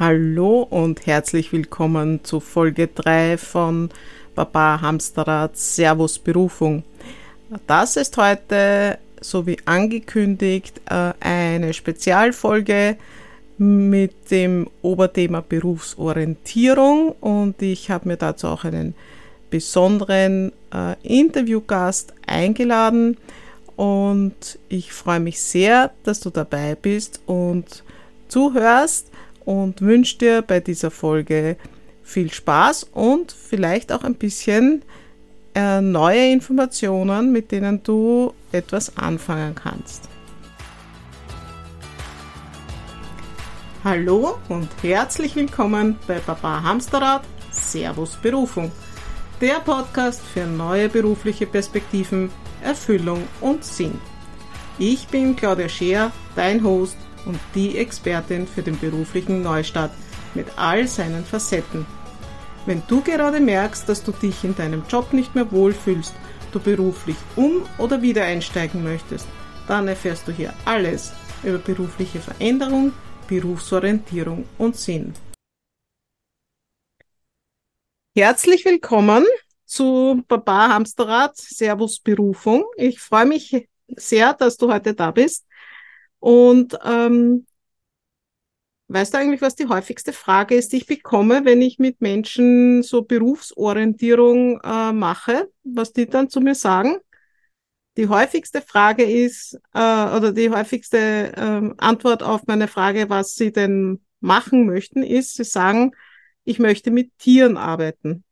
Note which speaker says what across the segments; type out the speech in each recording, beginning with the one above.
Speaker 1: Hallo und herzlich willkommen zu Folge 3 von Papa Hamsterrad Servus Berufung. Das ist heute, so wie angekündigt, äh, eine Spezialfolge mit dem Oberthema Berufsorientierung und ich habe mir dazu auch einen besonderen äh, Interviewgast eingeladen und ich freue mich sehr, dass du dabei bist und zuhörst und wünsche dir bei dieser Folge viel Spaß und vielleicht auch ein bisschen äh, neue Informationen, mit denen du etwas anfangen kannst. Hallo und herzlich willkommen bei Papa Hamsterrad Servus Berufung, der Podcast für neue berufliche Perspektiven, Erfüllung und Sinn. Ich bin Claudia Scheer, dein Host und die Expertin für den beruflichen Neustart mit all seinen Facetten. Wenn du gerade merkst, dass du dich in deinem Job nicht mehr wohlfühlst, du beruflich um- oder wieder einsteigen möchtest, dann erfährst du hier alles über berufliche Veränderung, Berufsorientierung und Sinn. Herzlich willkommen zu Baba Hamsterrad Servus Berufung. Ich freue mich sehr, dass du heute da bist. Und ähm, weißt du eigentlich, was die häufigste Frage ist, die ich bekomme, wenn ich mit Menschen so Berufsorientierung äh, mache, was die dann zu mir sagen? Die häufigste Frage ist, äh, oder die häufigste äh, Antwort auf meine Frage, was sie denn machen möchten, ist, sie sagen, ich möchte mit Tieren arbeiten.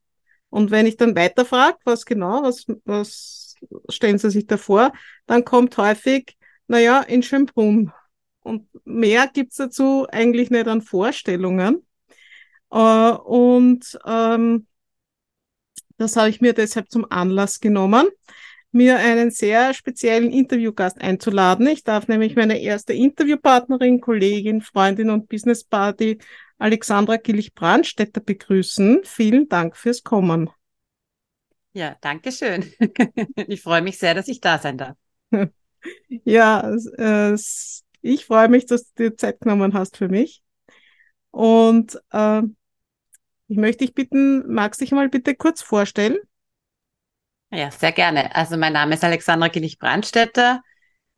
Speaker 1: Und wenn ich dann weiterfrage, was genau, was, was stellen Sie sich da vor, dann kommt häufig, naja, in Schönbrunn. Und mehr gibt's dazu eigentlich nicht an Vorstellungen. Äh, und ähm, das habe ich mir deshalb zum Anlass genommen, mir einen sehr speziellen Interviewgast einzuladen. Ich darf nämlich meine erste Interviewpartnerin, Kollegin, Freundin und Business Party Alexandra Gillich-Brandstätter begrüßen. Vielen Dank fürs Kommen.
Speaker 2: Ja, danke schön. Ich freue mich sehr, dass ich da sein darf.
Speaker 1: Ja, äh, ich freue mich, dass du dir Zeit genommen hast für mich. Und äh, ich möchte dich bitten, magst du dich mal bitte kurz vorstellen?
Speaker 2: Ja, sehr gerne. Also mein Name ist Alexandra Gillich-Brandstätter.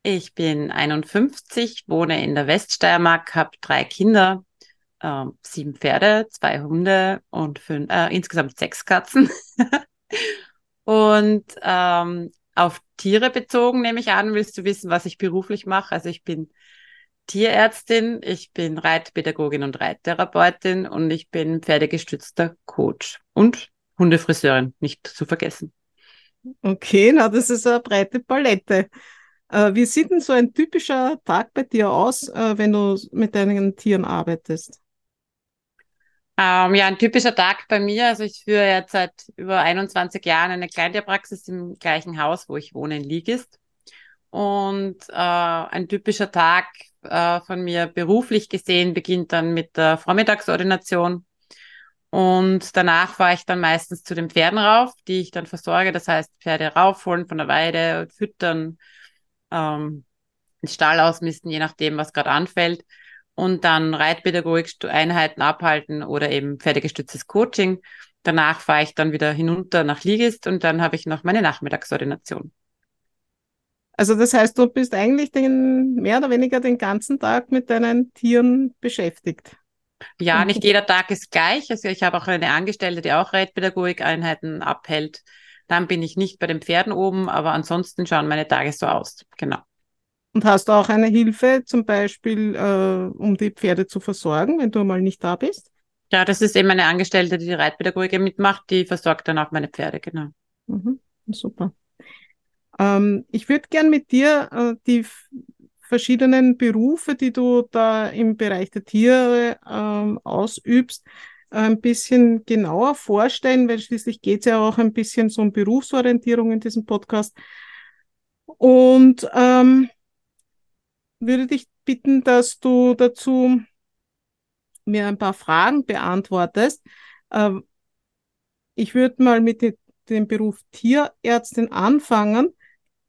Speaker 2: Ich bin 51, wohne in der Weststeiermark, habe drei Kinder, äh, sieben Pferde, zwei Hunde und fünf, äh, insgesamt sechs Katzen. und ähm, auf Tiere bezogen, nehme ich an, willst du wissen, was ich beruflich mache. Also ich bin Tierärztin, ich bin Reitpädagogin und Reittherapeutin und ich bin pferdegestützter Coach und Hundefriseurin, nicht zu vergessen.
Speaker 1: Okay, na, das ist eine breite Palette. Äh, wie sieht denn so ein typischer Tag bei dir aus, äh, wenn du mit deinen Tieren arbeitest?
Speaker 2: Ähm, ja, ein typischer Tag bei mir. Also ich führe jetzt seit über 21 Jahren eine Kleintierpraxis im gleichen Haus, wo ich wohne, in Ligist. Und äh, ein typischer Tag äh, von mir beruflich gesehen beginnt dann mit der Vormittagsordination. Und danach fahre ich dann meistens zu den Pferden rauf, die ich dann versorge. Das heißt, Pferde raufholen von der Weide, füttern, ähm, den Stall ausmisten, je nachdem, was gerade anfällt und dann Reitpädagogik-Einheiten abhalten oder eben pferdegestütztes Coaching. Danach fahre ich dann wieder hinunter nach Ligist und dann habe ich noch meine Nachmittagsordination.
Speaker 1: Also das heißt, du bist eigentlich den, mehr oder weniger den ganzen Tag mit deinen Tieren beschäftigt.
Speaker 2: Ja, nicht jeder Tag ist gleich. Also ich habe auch eine Angestellte, die auch Reitpädagogik-Einheiten abhält. Dann bin ich nicht bei den Pferden oben, aber ansonsten schauen meine Tage so aus. Genau.
Speaker 1: Und hast du auch eine Hilfe, zum Beispiel, äh, um die Pferde zu versorgen, wenn du mal nicht da bist?
Speaker 2: Ja, das ist eben eine Angestellte, die die Reitpädagogik mitmacht, die versorgt dann auch meine Pferde, genau.
Speaker 1: Mhm, super. Ähm, ich würde gern mit dir äh, die verschiedenen Berufe, die du da im Bereich der Tiere ähm, ausübst, ein bisschen genauer vorstellen, weil schließlich geht es ja auch ein bisschen so um Berufsorientierung in diesem Podcast. Und ähm, würde dich bitten, dass du dazu mir ein paar Fragen beantwortest. Ähm, ich würde mal mit dem Beruf Tierärztin anfangen.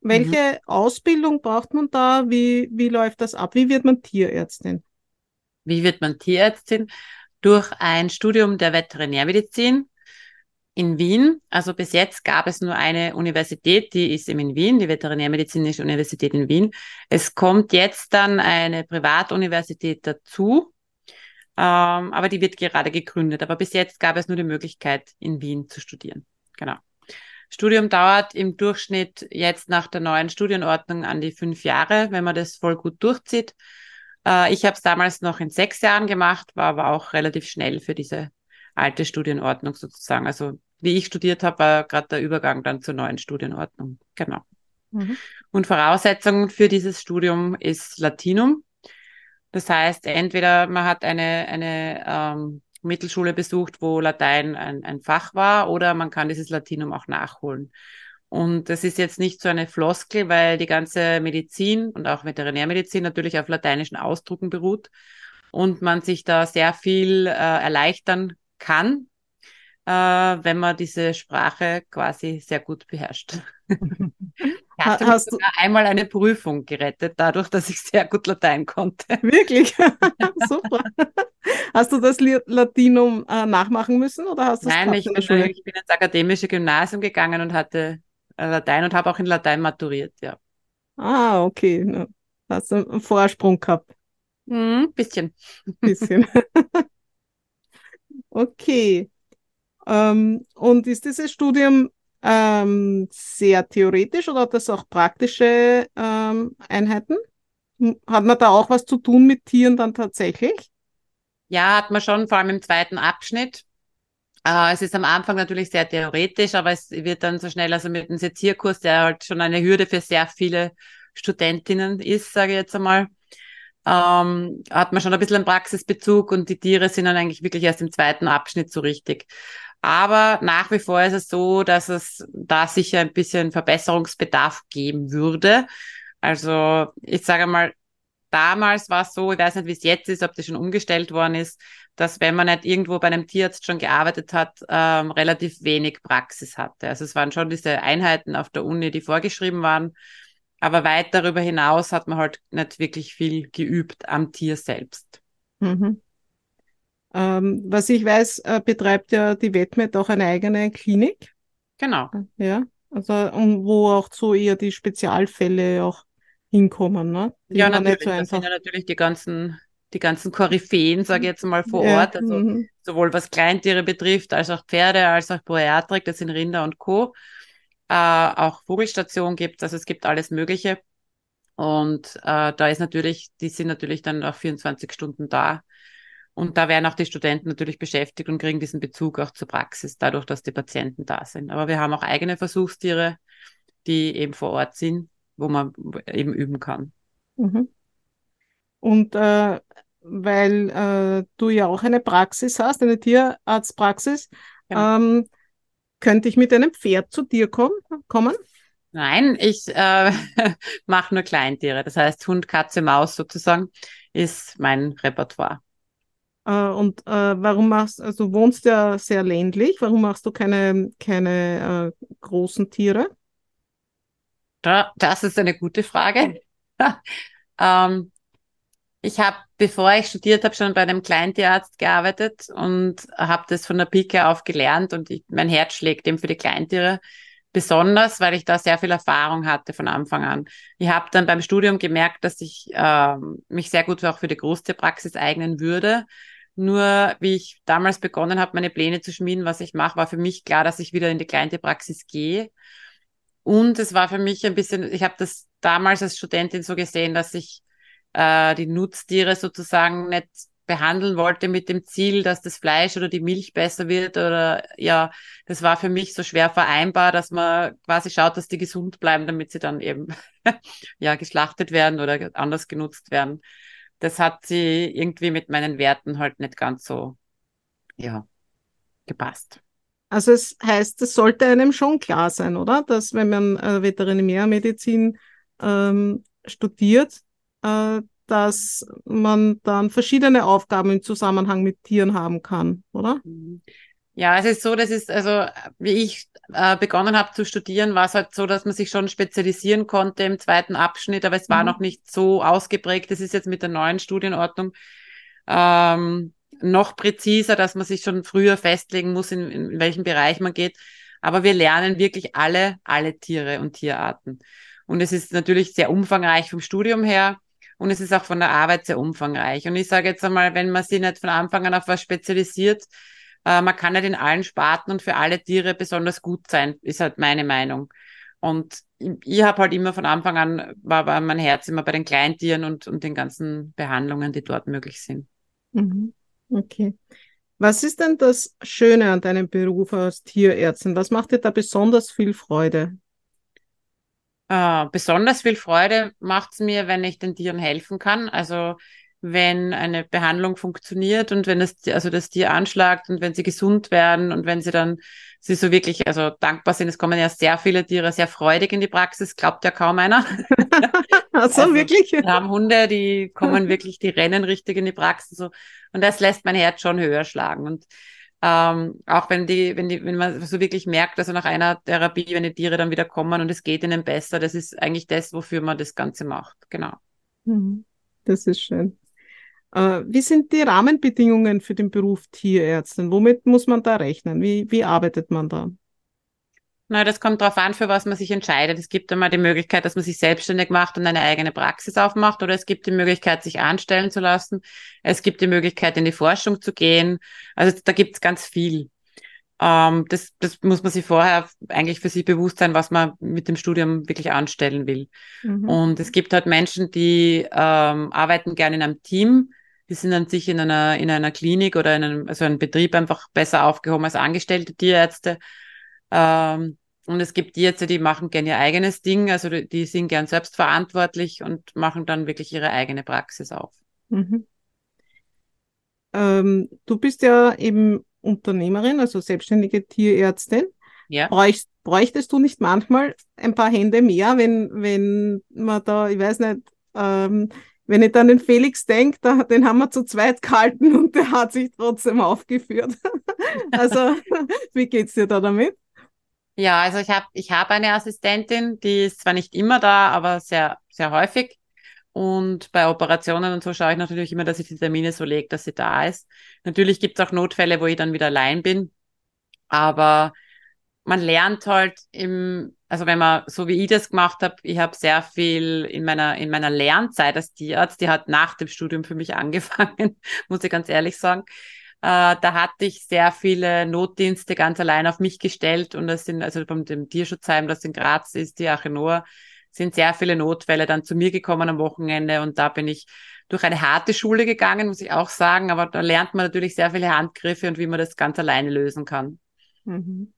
Speaker 1: Welche mhm. Ausbildung braucht man da? Wie, wie läuft das ab? Wie wird man Tierärztin?
Speaker 2: Wie wird man Tierärztin? durch ein Studium der Veterinärmedizin in Wien. Also bis jetzt gab es nur eine Universität, die ist eben in Wien, die Veterinärmedizinische Universität in Wien. Es kommt jetzt dann eine Privatuniversität dazu, ähm, aber die wird gerade gegründet. Aber bis jetzt gab es nur die Möglichkeit, in Wien zu studieren. Genau. Studium dauert im Durchschnitt jetzt nach der neuen Studienordnung an die fünf Jahre, wenn man das voll gut durchzieht. Äh, ich habe es damals noch in sechs Jahren gemacht, war aber auch relativ schnell für diese alte Studienordnung sozusagen. Also wie ich studiert habe, war gerade der Übergang dann zur neuen Studienordnung. Genau. Mhm. Und Voraussetzung für dieses Studium ist Latinum. Das heißt, entweder man hat eine, eine ähm, Mittelschule besucht, wo Latein ein, ein Fach war, oder man kann dieses Latinum auch nachholen. Und das ist jetzt nicht so eine Floskel, weil die ganze Medizin und auch Veterinärmedizin natürlich auf lateinischen Ausdrucken beruht und man sich da sehr viel äh, erleichtern kann, äh, wenn man diese Sprache quasi sehr gut beherrscht. Hast, hast du einmal eine Prüfung gerettet, dadurch, dass ich sehr gut Latein konnte.
Speaker 1: Wirklich? Super. Hast du das Latinum äh, nachmachen müssen oder hast du
Speaker 2: Nein, ich bin, ich bin ins akademische Gymnasium gegangen und hatte äh, Latein und habe auch in Latein maturiert, ja.
Speaker 1: Ah, okay. Hast du einen Vorsprung gehabt?
Speaker 2: Hm, bisschen.
Speaker 1: Bisschen. okay. Ähm, und ist dieses Studium ähm, sehr theoretisch oder hat das auch praktische ähm, Einheiten? Hat man da auch was zu tun mit Tieren dann tatsächlich?
Speaker 2: Ja, hat man schon, vor allem im zweiten Abschnitt. Äh, es ist am Anfang natürlich sehr theoretisch, aber es wird dann so schnell, also mit dem Sezierkurs, der halt schon eine Hürde für sehr viele Studentinnen ist, sage ich jetzt einmal, ähm, hat man schon ein bisschen einen Praxisbezug und die Tiere sind dann eigentlich wirklich erst im zweiten Abschnitt so richtig. Aber nach wie vor ist es so, dass es da sicher ein bisschen Verbesserungsbedarf geben würde. Also ich sage mal, damals war es so, ich weiß nicht, wie es jetzt ist, ob das schon umgestellt worden ist, dass wenn man nicht irgendwo bei einem Tierarzt schon gearbeitet hat, ähm, relativ wenig Praxis hatte. Also es waren schon diese Einheiten auf der Uni, die vorgeschrieben waren. Aber weit darüber hinaus hat man halt nicht wirklich viel geübt am Tier selbst.
Speaker 1: Mhm. Ähm, was ich weiß, äh, betreibt ja die Wetmet auch eine eigene Klinik.
Speaker 2: Genau.
Speaker 1: Ja, also und wo auch so eher die Spezialfälle auch hinkommen, ne?
Speaker 2: Die ja, natürlich. So das sind ja natürlich die ganzen, die ganzen Koryphäen, sage ich jetzt mal, vor ja, Ort. Also mhm. sowohl was Kleintiere betrifft, als auch Pferde, als auch Poiatrik, das sind Rinder und Co. Äh, auch Vogelstation gibt also es gibt alles Mögliche. Und äh, da ist natürlich, die sind natürlich dann auch 24 Stunden da und da werden auch die Studenten natürlich beschäftigt und kriegen diesen Bezug auch zur Praxis, dadurch, dass die Patienten da sind. Aber wir haben auch eigene Versuchstiere, die eben vor Ort sind, wo man eben üben kann.
Speaker 1: Mhm. Und äh, weil äh, du ja auch eine Praxis hast, eine Tierarztpraxis, genau. ähm, könnte ich mit einem Pferd zu dir kommen? kommen?
Speaker 2: Nein, ich äh, mache nur Kleintiere. Das heißt, Hund, Katze, Maus sozusagen ist mein Repertoire.
Speaker 1: Äh, und äh, warum machst also du wohnst ja sehr ländlich, warum machst du keine, keine äh, großen Tiere?
Speaker 2: Da, das ist eine gute Frage. ähm, ich habe, bevor ich studiert habe, schon bei einem Kleintierarzt gearbeitet und habe das von der Pike auf gelernt und ich, mein Herz schlägt eben für die Kleintiere besonders, weil ich da sehr viel Erfahrung hatte von Anfang an. Ich habe dann beim Studium gemerkt, dass ich äh, mich sehr gut auch für die Großtierpraxis eignen würde. Nur wie ich damals begonnen habe, meine Pläne zu schmieden, was ich mache, war für mich klar, dass ich wieder in die Kleintierpraxis gehe. Und es war für mich ein bisschen, ich habe das damals als Studentin so gesehen, dass ich äh, die Nutztiere sozusagen nicht behandeln wollte mit dem Ziel, dass das Fleisch oder die Milch besser wird oder ja, das war für mich so schwer vereinbar, dass man quasi schaut, dass die gesund bleiben, damit sie dann eben ja geschlachtet werden oder anders genutzt werden. Das hat sie irgendwie mit meinen Werten halt nicht ganz so ja gepasst.
Speaker 1: Also es heißt, es sollte einem schon klar sein, oder? Dass wenn man äh, Veterinärmedizin ähm, studiert, äh, dass man dann verschiedene Aufgaben im Zusammenhang mit Tieren haben kann, oder? Mhm.
Speaker 2: Ja, es ist so, das ist, also wie ich äh, begonnen habe zu studieren, war es halt so, dass man sich schon spezialisieren konnte im zweiten Abschnitt, aber es war mhm. noch nicht so ausgeprägt. Das ist jetzt mit der neuen Studienordnung ähm, noch präziser, dass man sich schon früher festlegen muss, in, in welchen Bereich man geht. Aber wir lernen wirklich alle, alle Tiere und Tierarten. Und es ist natürlich sehr umfangreich vom Studium her. Und es ist auch von der Arbeit sehr umfangreich. Und ich sage jetzt einmal, wenn man sich nicht von Anfang an auf was spezialisiert, äh, man kann nicht in allen Sparten und für alle Tiere besonders gut sein, ist halt meine Meinung. Und ich, ich habe halt immer von Anfang an, war, war mein Herz immer bei den Kleintieren und, und den ganzen Behandlungen, die dort möglich sind.
Speaker 1: Mhm. Okay. Was ist denn das Schöne an deinem Beruf als Tierärztin? Was macht dir da besonders viel Freude?
Speaker 2: Äh, besonders viel Freude macht es mir, wenn ich den Tieren helfen kann. Also wenn eine Behandlung funktioniert und wenn es also das Tier anschlagt und wenn sie gesund werden und wenn sie dann sie so wirklich also dankbar sind. Es kommen ja sehr viele Tiere sehr freudig in die Praxis, glaubt ja kaum einer.
Speaker 1: Ach so, also, wirklich?
Speaker 2: Wir haben Hunde, die kommen wirklich, die rennen richtig in die Praxis so und das lässt mein Herz schon höher schlagen und ähm, auch wenn die, wenn die, wenn man so wirklich merkt, also nach einer Therapie, wenn die Tiere dann wieder kommen und es geht ihnen besser, das ist eigentlich das, wofür man das Ganze macht. Genau.
Speaker 1: Mhm. Das ist schön. Äh, wie sind die Rahmenbedingungen für den Beruf Tierärztin? Womit muss man da rechnen? Wie, wie arbeitet man da?
Speaker 2: Na, das kommt darauf an, für was man sich entscheidet. Es gibt einmal die Möglichkeit, dass man sich selbstständig macht und eine eigene Praxis aufmacht, oder es gibt die Möglichkeit, sich anstellen zu lassen. Es gibt die Möglichkeit, in die Forschung zu gehen. Also da gibt es ganz viel. Ähm, das, das muss man sich vorher eigentlich für sich bewusst sein, was man mit dem Studium wirklich anstellen will. Mhm. Und es gibt halt Menschen, die ähm, arbeiten gerne in einem Team. Die sind an sich in einer, in einer Klinik oder in einem, also einem Betrieb einfach besser aufgehoben als angestellte Tierärzte. Ähm, und es gibt die jetzt, die machen gern ihr eigenes Ding, also die sind gern selbstverantwortlich und machen dann wirklich ihre eigene Praxis auf. Mhm.
Speaker 1: Ähm, du bist ja eben Unternehmerin, also selbstständige Tierärztin. Ja. Bräuchst, bräuchtest du nicht manchmal ein paar Hände mehr, wenn, wenn man da, ich weiß nicht, ähm, wenn ich dann den Felix denke, da, den haben wir zu zweit gehalten und der hat sich trotzdem aufgeführt. also, wie geht's dir da damit?
Speaker 2: Ja, also ich habe ich hab eine Assistentin, die ist zwar nicht immer da, aber sehr, sehr häufig. Und bei Operationen und so schaue ich natürlich immer, dass ich die Termine so lege, dass sie da ist. Natürlich gibt es auch Notfälle, wo ich dann wieder allein bin. Aber man lernt halt im, also wenn man, so wie ich das gemacht habe, ich habe sehr viel in meiner, in meiner Lernzeit als Tierarzt, die hat nach dem Studium für mich angefangen, muss ich ganz ehrlich sagen. Äh, da hatte ich sehr viele Notdienste ganz allein auf mich gestellt und das sind, also von dem Tierschutzheim, das in Graz ist, die Achenoa, sind sehr viele Notfälle dann zu mir gekommen am Wochenende und da bin ich durch eine harte Schule gegangen, muss ich auch sagen, aber da lernt man natürlich sehr viele Handgriffe und wie man das ganz alleine lösen kann.
Speaker 1: Mhm.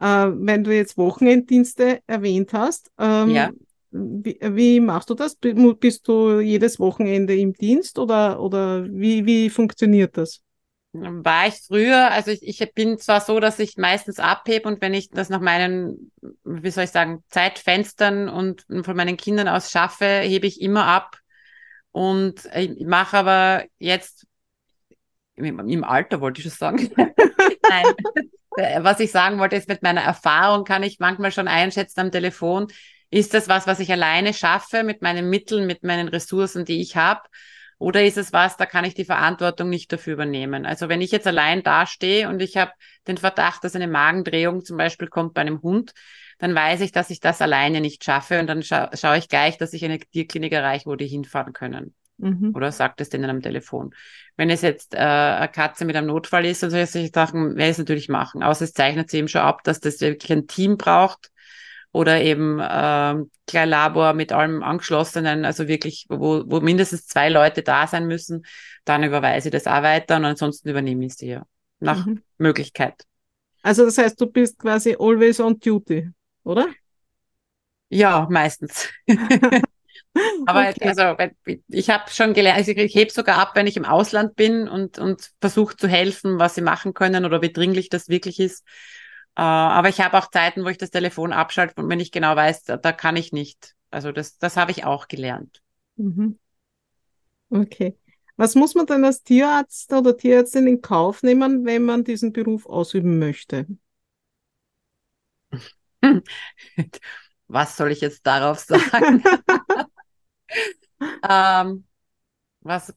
Speaker 1: Äh, wenn du jetzt Wochenenddienste erwähnt hast, ähm, ja. Wie, wie, machst du das? Bist du jedes Wochenende im Dienst oder, oder wie, wie funktioniert das?
Speaker 2: War ich früher, also ich, ich bin zwar so, dass ich meistens abhebe und wenn ich das nach meinen, wie soll ich sagen, Zeitfenstern und von meinen Kindern aus schaffe, hebe ich immer ab. Und ich mache aber jetzt, im Alter wollte ich schon sagen. Nein. Was ich sagen wollte, ist, mit meiner Erfahrung kann ich manchmal schon einschätzen am Telefon, ist das was, was ich alleine schaffe mit meinen Mitteln, mit meinen Ressourcen, die ich habe? Oder ist es was, da kann ich die Verantwortung nicht dafür übernehmen? Also wenn ich jetzt allein dastehe und ich habe den Verdacht, dass eine Magendrehung zum Beispiel kommt bei einem Hund, dann weiß ich, dass ich das alleine nicht schaffe und dann scha schaue ich gleich, dass ich eine Tierklinik erreiche, wo die hinfahren können. Mhm. Oder sagt es denen am Telefon. Wenn es jetzt äh, eine Katze mit einem Notfall ist und solche Sachen, werde ich es natürlich machen. Außer es zeichnet sich eben schon ab, dass das wirklich ein Team braucht, oder eben äh, klein Labor mit allem angeschlossenen, also wirklich, wo, wo mindestens zwei Leute da sein müssen, dann überweise ich das auch weiter und ansonsten übernehme ich es dir nach mhm. Möglichkeit.
Speaker 1: Also das heißt, du bist quasi always on duty, oder?
Speaker 2: Ja, meistens. Aber okay. also ich habe schon gelernt, also ich hebe sogar ab, wenn ich im Ausland bin und, und versuche zu helfen, was sie machen können oder wie dringlich das wirklich ist. Äh, aber ich habe auch Zeiten, wo ich das Telefon abschalte und wenn ich genau weiß, da, da kann ich nicht. Also das, das habe ich auch gelernt.
Speaker 1: Mhm. Okay. Was muss man denn als Tierarzt oder Tierärztin in Kauf nehmen, wenn man diesen Beruf ausüben möchte?
Speaker 2: Was soll ich jetzt darauf sagen? ähm, was,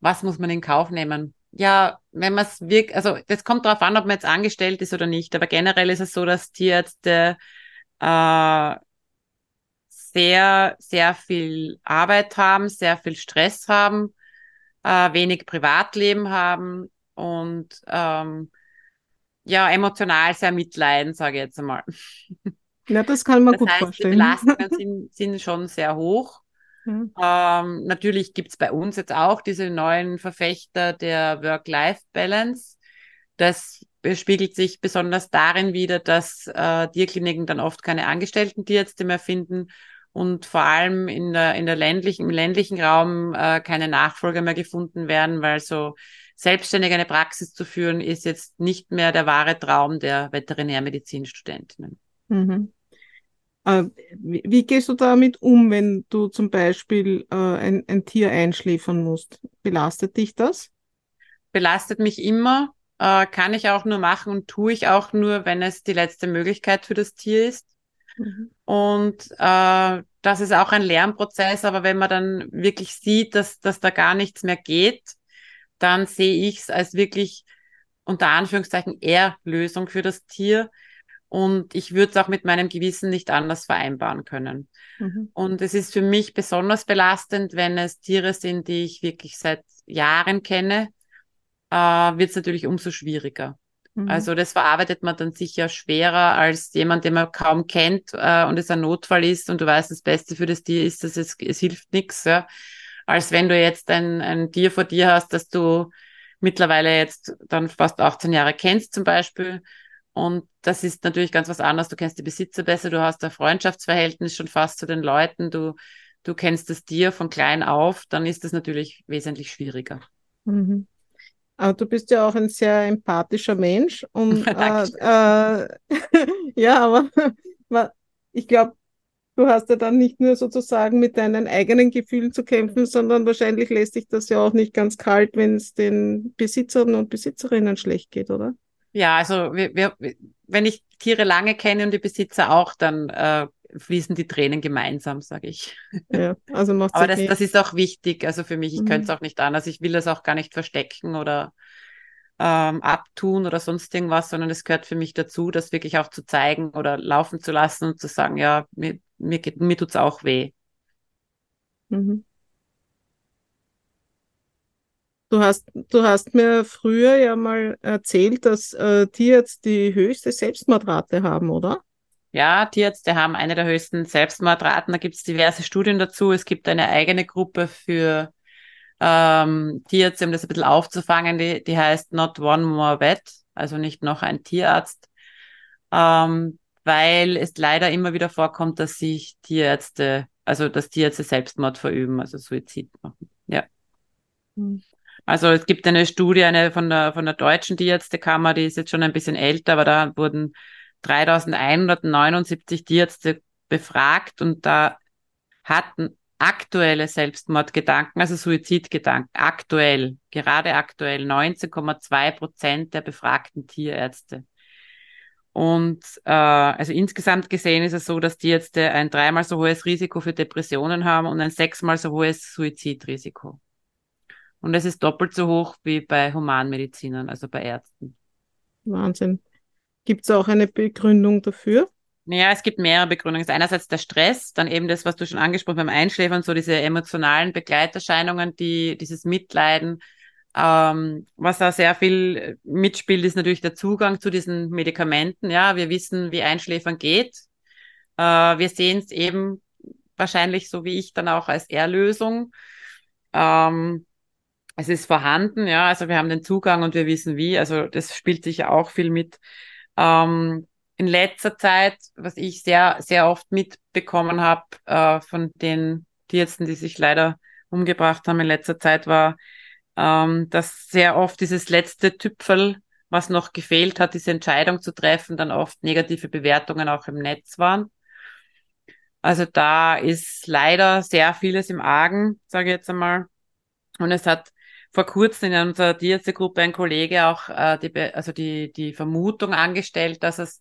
Speaker 2: was muss man in Kauf nehmen? Ja, wenn man es wirklich, also das kommt darauf an, ob man jetzt angestellt ist oder nicht, aber generell ist es so, dass Tierärzte äh, sehr, sehr viel Arbeit haben, sehr viel Stress haben, äh, wenig Privatleben haben und ähm, ja, emotional sehr mitleiden, sage ich jetzt einmal.
Speaker 1: Ja, das kann man
Speaker 2: das
Speaker 1: gut
Speaker 2: heißt,
Speaker 1: vorstellen.
Speaker 2: Die Belastungen sind, sind schon sehr hoch. Ja. Ähm, natürlich gibt's bei uns jetzt auch diese neuen Verfechter der Work-Life-Balance. Das spiegelt sich besonders darin wieder, dass äh, Tierkliniken dann oft keine angestellten Tierärzte mehr finden und vor allem in der, in der ländlichen, im ländlichen Raum äh, keine Nachfolger mehr gefunden werden, weil so selbstständig eine Praxis zu führen, ist jetzt nicht mehr der wahre Traum der Veterinärmedizinstudentinnen. Mhm.
Speaker 1: Äh, wie, gehst du damit um, wenn du zum Beispiel äh, ein, ein Tier einschläfern musst? Belastet dich das?
Speaker 2: Belastet mich immer, äh, kann ich auch nur machen und tue ich auch nur, wenn es die letzte Möglichkeit für das Tier ist. Mhm. Und äh, das ist auch ein Lernprozess, aber wenn man dann wirklich sieht, dass, dass da gar nichts mehr geht, dann sehe ich es als wirklich unter Anführungszeichen eher Lösung für das Tier. Und ich würde es auch mit meinem Gewissen nicht anders vereinbaren können. Mhm. Und es ist für mich besonders belastend, wenn es Tiere sind, die ich wirklich seit Jahren kenne, äh, wird es natürlich umso schwieriger. Mhm. Also das verarbeitet man dann sicher schwerer als jemand, den man kaum kennt äh, und es ein Notfall ist und du weißt, das Beste für das Tier ist, dass es, es hilft nichts, ja. als wenn du jetzt ein, ein Tier vor dir hast, das du mittlerweile jetzt dann fast 18 Jahre kennst zum Beispiel. Und das ist natürlich ganz was anderes. Du kennst die Besitzer besser, du hast ein Freundschaftsverhältnis schon fast zu den Leuten, du, du kennst das Tier von klein auf, dann ist das natürlich wesentlich schwieriger. Mhm.
Speaker 1: Aber du bist ja auch ein sehr empathischer Mensch. Und, äh, äh, ja, aber ich glaube, du hast ja dann nicht nur sozusagen mit deinen eigenen Gefühlen zu kämpfen, sondern wahrscheinlich lässt sich das ja auch nicht ganz kalt, wenn es den Besitzern und Besitzerinnen schlecht geht, oder?
Speaker 2: Ja, also wir, wir, wenn ich Tiere lange kenne und die Besitzer auch, dann äh, fließen die Tränen gemeinsam, sage ich. Ja, also macht Aber das, das ist auch wichtig, also für mich, ich mhm. könnte es auch nicht anders. Ich will das auch gar nicht verstecken oder ähm, abtun oder sonst irgendwas, sondern es gehört für mich dazu, das wirklich auch zu zeigen oder laufen zu lassen und zu sagen, ja, mir, mir, geht, mir tut's auch weh. Mhm.
Speaker 1: Du hast, du hast mir früher ja mal erzählt, dass äh, Tierärzte die höchste Selbstmordrate haben, oder?
Speaker 2: Ja, Tierärzte haben eine der höchsten Selbstmordraten. Da gibt es diverse Studien dazu. Es gibt eine eigene Gruppe für ähm, Tierärzte, um das ein bisschen aufzufangen. Die, die heißt Not One More Vet, also nicht noch ein Tierarzt, ähm, weil es leider immer wieder vorkommt, dass sich Tierärzte, also dass Tierärzte Selbstmord verüben, also Suizid machen. Ja. Also es gibt eine Studie, eine von der, von der deutschen Tierärztekammer, die ist jetzt schon ein bisschen älter, aber da wurden 3179 Tierärzte befragt und da hatten aktuelle Selbstmordgedanken, also Suizidgedanken, aktuell, gerade aktuell 19,2 Prozent der befragten Tierärzte. Und äh, also insgesamt gesehen ist es so, dass Tierärzte ein dreimal so hohes Risiko für Depressionen haben und ein sechsmal so hohes Suizidrisiko. Und es ist doppelt so hoch wie bei Humanmedizinern, also bei Ärzten.
Speaker 1: Wahnsinn. Gibt es auch eine Begründung dafür?
Speaker 2: Naja, es gibt mehrere Begründungen. Es ist einerseits der Stress, dann eben das, was du schon angesprochen beim Einschläfern, so diese emotionalen Begleiterscheinungen, die, dieses Mitleiden. Ähm, was da sehr viel mitspielt, ist natürlich der Zugang zu diesen Medikamenten. Ja, wir wissen, wie Einschläfern geht. Äh, wir sehen es eben wahrscheinlich so wie ich dann auch als Erlösung. Ähm, es ist vorhanden, ja, also wir haben den Zugang und wir wissen wie. Also das spielt sicher auch viel mit. Ähm, in letzter Zeit, was ich sehr, sehr oft mitbekommen habe äh, von den Tierärzten, die sich leider umgebracht haben in letzter Zeit, war, ähm, dass sehr oft dieses letzte Tüpfel, was noch gefehlt hat, diese Entscheidung zu treffen, dann oft negative Bewertungen auch im Netz waren. Also da ist leider sehr vieles im Argen, sage ich jetzt einmal. Und es hat vor kurzem in unserer Tierärztegruppe ein Kollege auch äh, die, also die, die Vermutung angestellt, dass es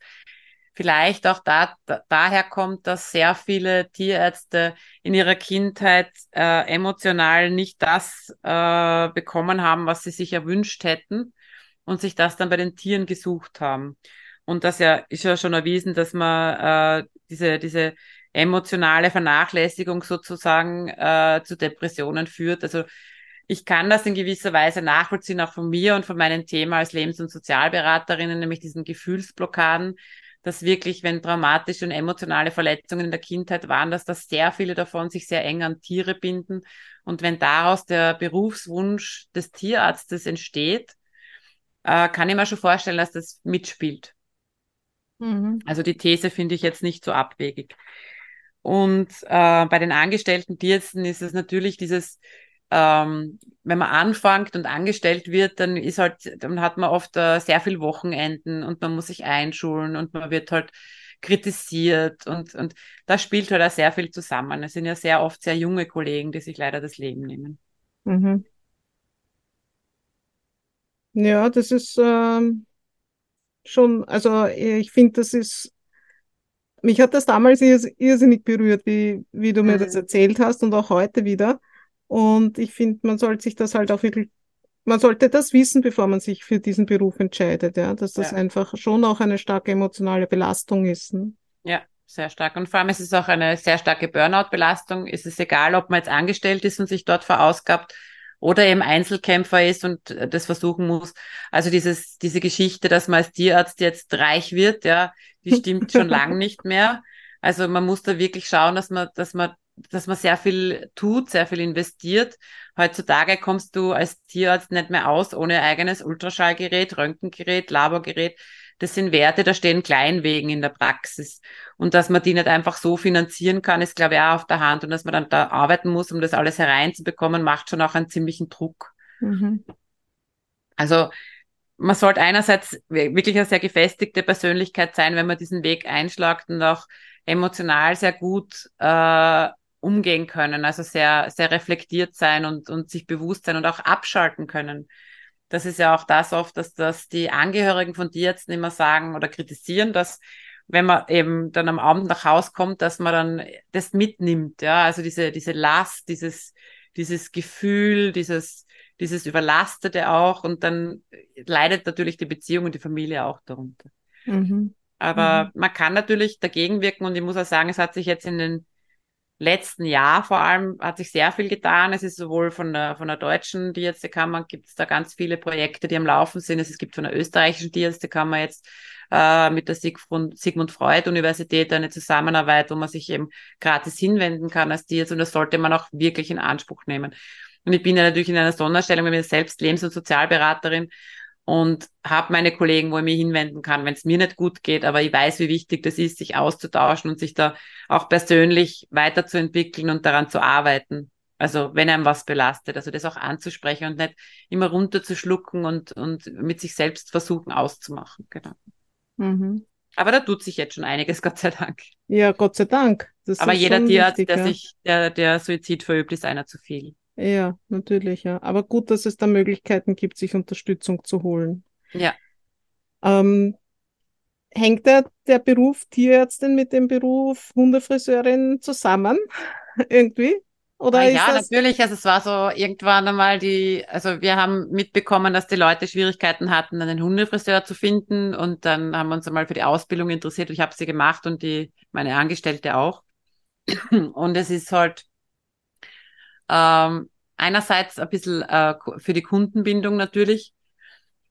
Speaker 2: vielleicht auch da, da, daher kommt, dass sehr viele Tierärzte in ihrer Kindheit äh, emotional nicht das äh, bekommen haben, was sie sich erwünscht hätten und sich das dann bei den Tieren gesucht haben. Und das ja ist ja schon erwiesen, dass man äh, diese, diese emotionale Vernachlässigung sozusagen äh, zu Depressionen führt. Also ich kann das in gewisser Weise nachvollziehen, auch von mir und von meinem Thema als Lebens- und Sozialberaterinnen, nämlich diesen Gefühlsblockaden, dass wirklich, wenn traumatische und emotionale Verletzungen in der Kindheit waren, dass das sehr viele davon sich sehr eng an Tiere binden. Und wenn daraus der Berufswunsch des Tierarztes entsteht, äh, kann ich mir schon vorstellen, dass das mitspielt. Mhm. Also die These finde ich jetzt nicht so abwegig. Und äh, bei den angestellten Tierärzten ist es natürlich dieses, ähm, wenn man anfängt und angestellt wird, dann ist halt, dann hat man oft äh, sehr viel Wochenenden und man muss sich einschulen und man wird halt kritisiert und, und da spielt halt auch sehr viel zusammen. Es sind ja sehr oft sehr junge Kollegen, die sich leider das Leben nehmen. Mhm.
Speaker 1: Ja, das ist ähm, schon, also ich finde, das ist mich hat das damals irrsinnig berührt, wie, wie du mir mhm. das erzählt hast und auch heute wieder. Und ich finde, man sollte sich das halt auch wirklich, man sollte das wissen, bevor man sich für diesen Beruf entscheidet, ja, dass das ja. einfach schon auch eine starke emotionale Belastung ist. Ne?
Speaker 2: Ja, sehr stark. Und vor allem ist es auch eine sehr starke Burnout-Belastung. Es ist egal, ob man jetzt angestellt ist und sich dort verausgabt oder eben Einzelkämpfer ist und das versuchen muss. Also dieses, diese Geschichte, dass man als Tierarzt jetzt reich wird, ja, die stimmt schon lang nicht mehr. Also man muss da wirklich schauen, dass man, dass man, dass man sehr viel tut, sehr viel investiert. Heutzutage kommst du als Tierarzt nicht mehr aus ohne eigenes Ultraschallgerät, Röntgengerät, Laborgerät. Das sind Werte, da stehen Kleinwegen in der Praxis. Und dass man die nicht einfach so finanzieren kann, ist, glaube ich, auch auf der Hand. Und dass man dann da arbeiten muss, um das alles hereinzubekommen, macht schon auch einen ziemlichen Druck. Mhm. Also man sollte einerseits wirklich eine sehr gefestigte Persönlichkeit sein, wenn man diesen Weg einschlagt und auch emotional sehr gut äh, umgehen können, also sehr, sehr reflektiert sein und, und sich bewusst sein und auch abschalten können. Das ist ja auch das oft, dass, dass die Angehörigen von Tierärzten immer sagen oder kritisieren, dass wenn man eben dann am Abend nach Hause kommt, dass man dann das mitnimmt, ja, also diese, diese Last, dieses, dieses Gefühl, dieses, dieses Überlastete auch und dann leidet natürlich die Beziehung und die Familie auch darunter. Mhm. Aber mhm. man kann natürlich dagegen wirken und ich muss auch sagen, es hat sich jetzt in den letzten Jahr vor allem hat sich sehr viel getan. Es ist sowohl von der, von der deutschen Tierärztekammer gibt es da ganz viele Projekte, die am Laufen sind. Es gibt von der österreichischen Tierärztekammer jetzt äh, mit der Sigmund, Freud Universität eine Zusammenarbeit, wo man sich eben gratis hinwenden kann als Tierarzt und das sollte man auch wirklich in Anspruch nehmen. Und ich bin ja natürlich in einer Sonderstellung, wenn ich selbst Lebens- und Sozialberaterin und habe meine Kollegen, wo ich mich hinwenden kann, wenn es mir nicht gut geht, aber ich weiß, wie wichtig das ist, sich auszutauschen und sich da auch persönlich weiterzuentwickeln und daran zu arbeiten. Also wenn einem was belastet, also das auch anzusprechen und nicht immer runterzuschlucken und, und mit sich selbst versuchen auszumachen. Genau. Mhm. Aber da tut sich jetzt schon einiges, Gott sei Dank.
Speaker 1: Ja, Gott sei Dank.
Speaker 2: Das Aber jeder Tierarzt, der ja. sich, der, der Suizid verübt, ist einer zu viel.
Speaker 1: Ja, natürlich, ja. Aber gut, dass es da Möglichkeiten gibt, sich Unterstützung zu holen.
Speaker 2: Ja.
Speaker 1: Ähm, hängt der, der Beruf Tierärztin mit dem Beruf Hundefriseurin zusammen? Irgendwie?
Speaker 2: Oder ah, ja, das... natürlich. Also es war so irgendwann einmal die, also wir haben mitbekommen, dass die Leute Schwierigkeiten hatten, einen Hundefriseur zu finden. Und dann haben wir uns einmal für die Ausbildung interessiert. Ich habe sie gemacht und die, meine Angestellte auch. Und es ist halt, ähm, einerseits ein bisschen äh, für die Kundenbindung natürlich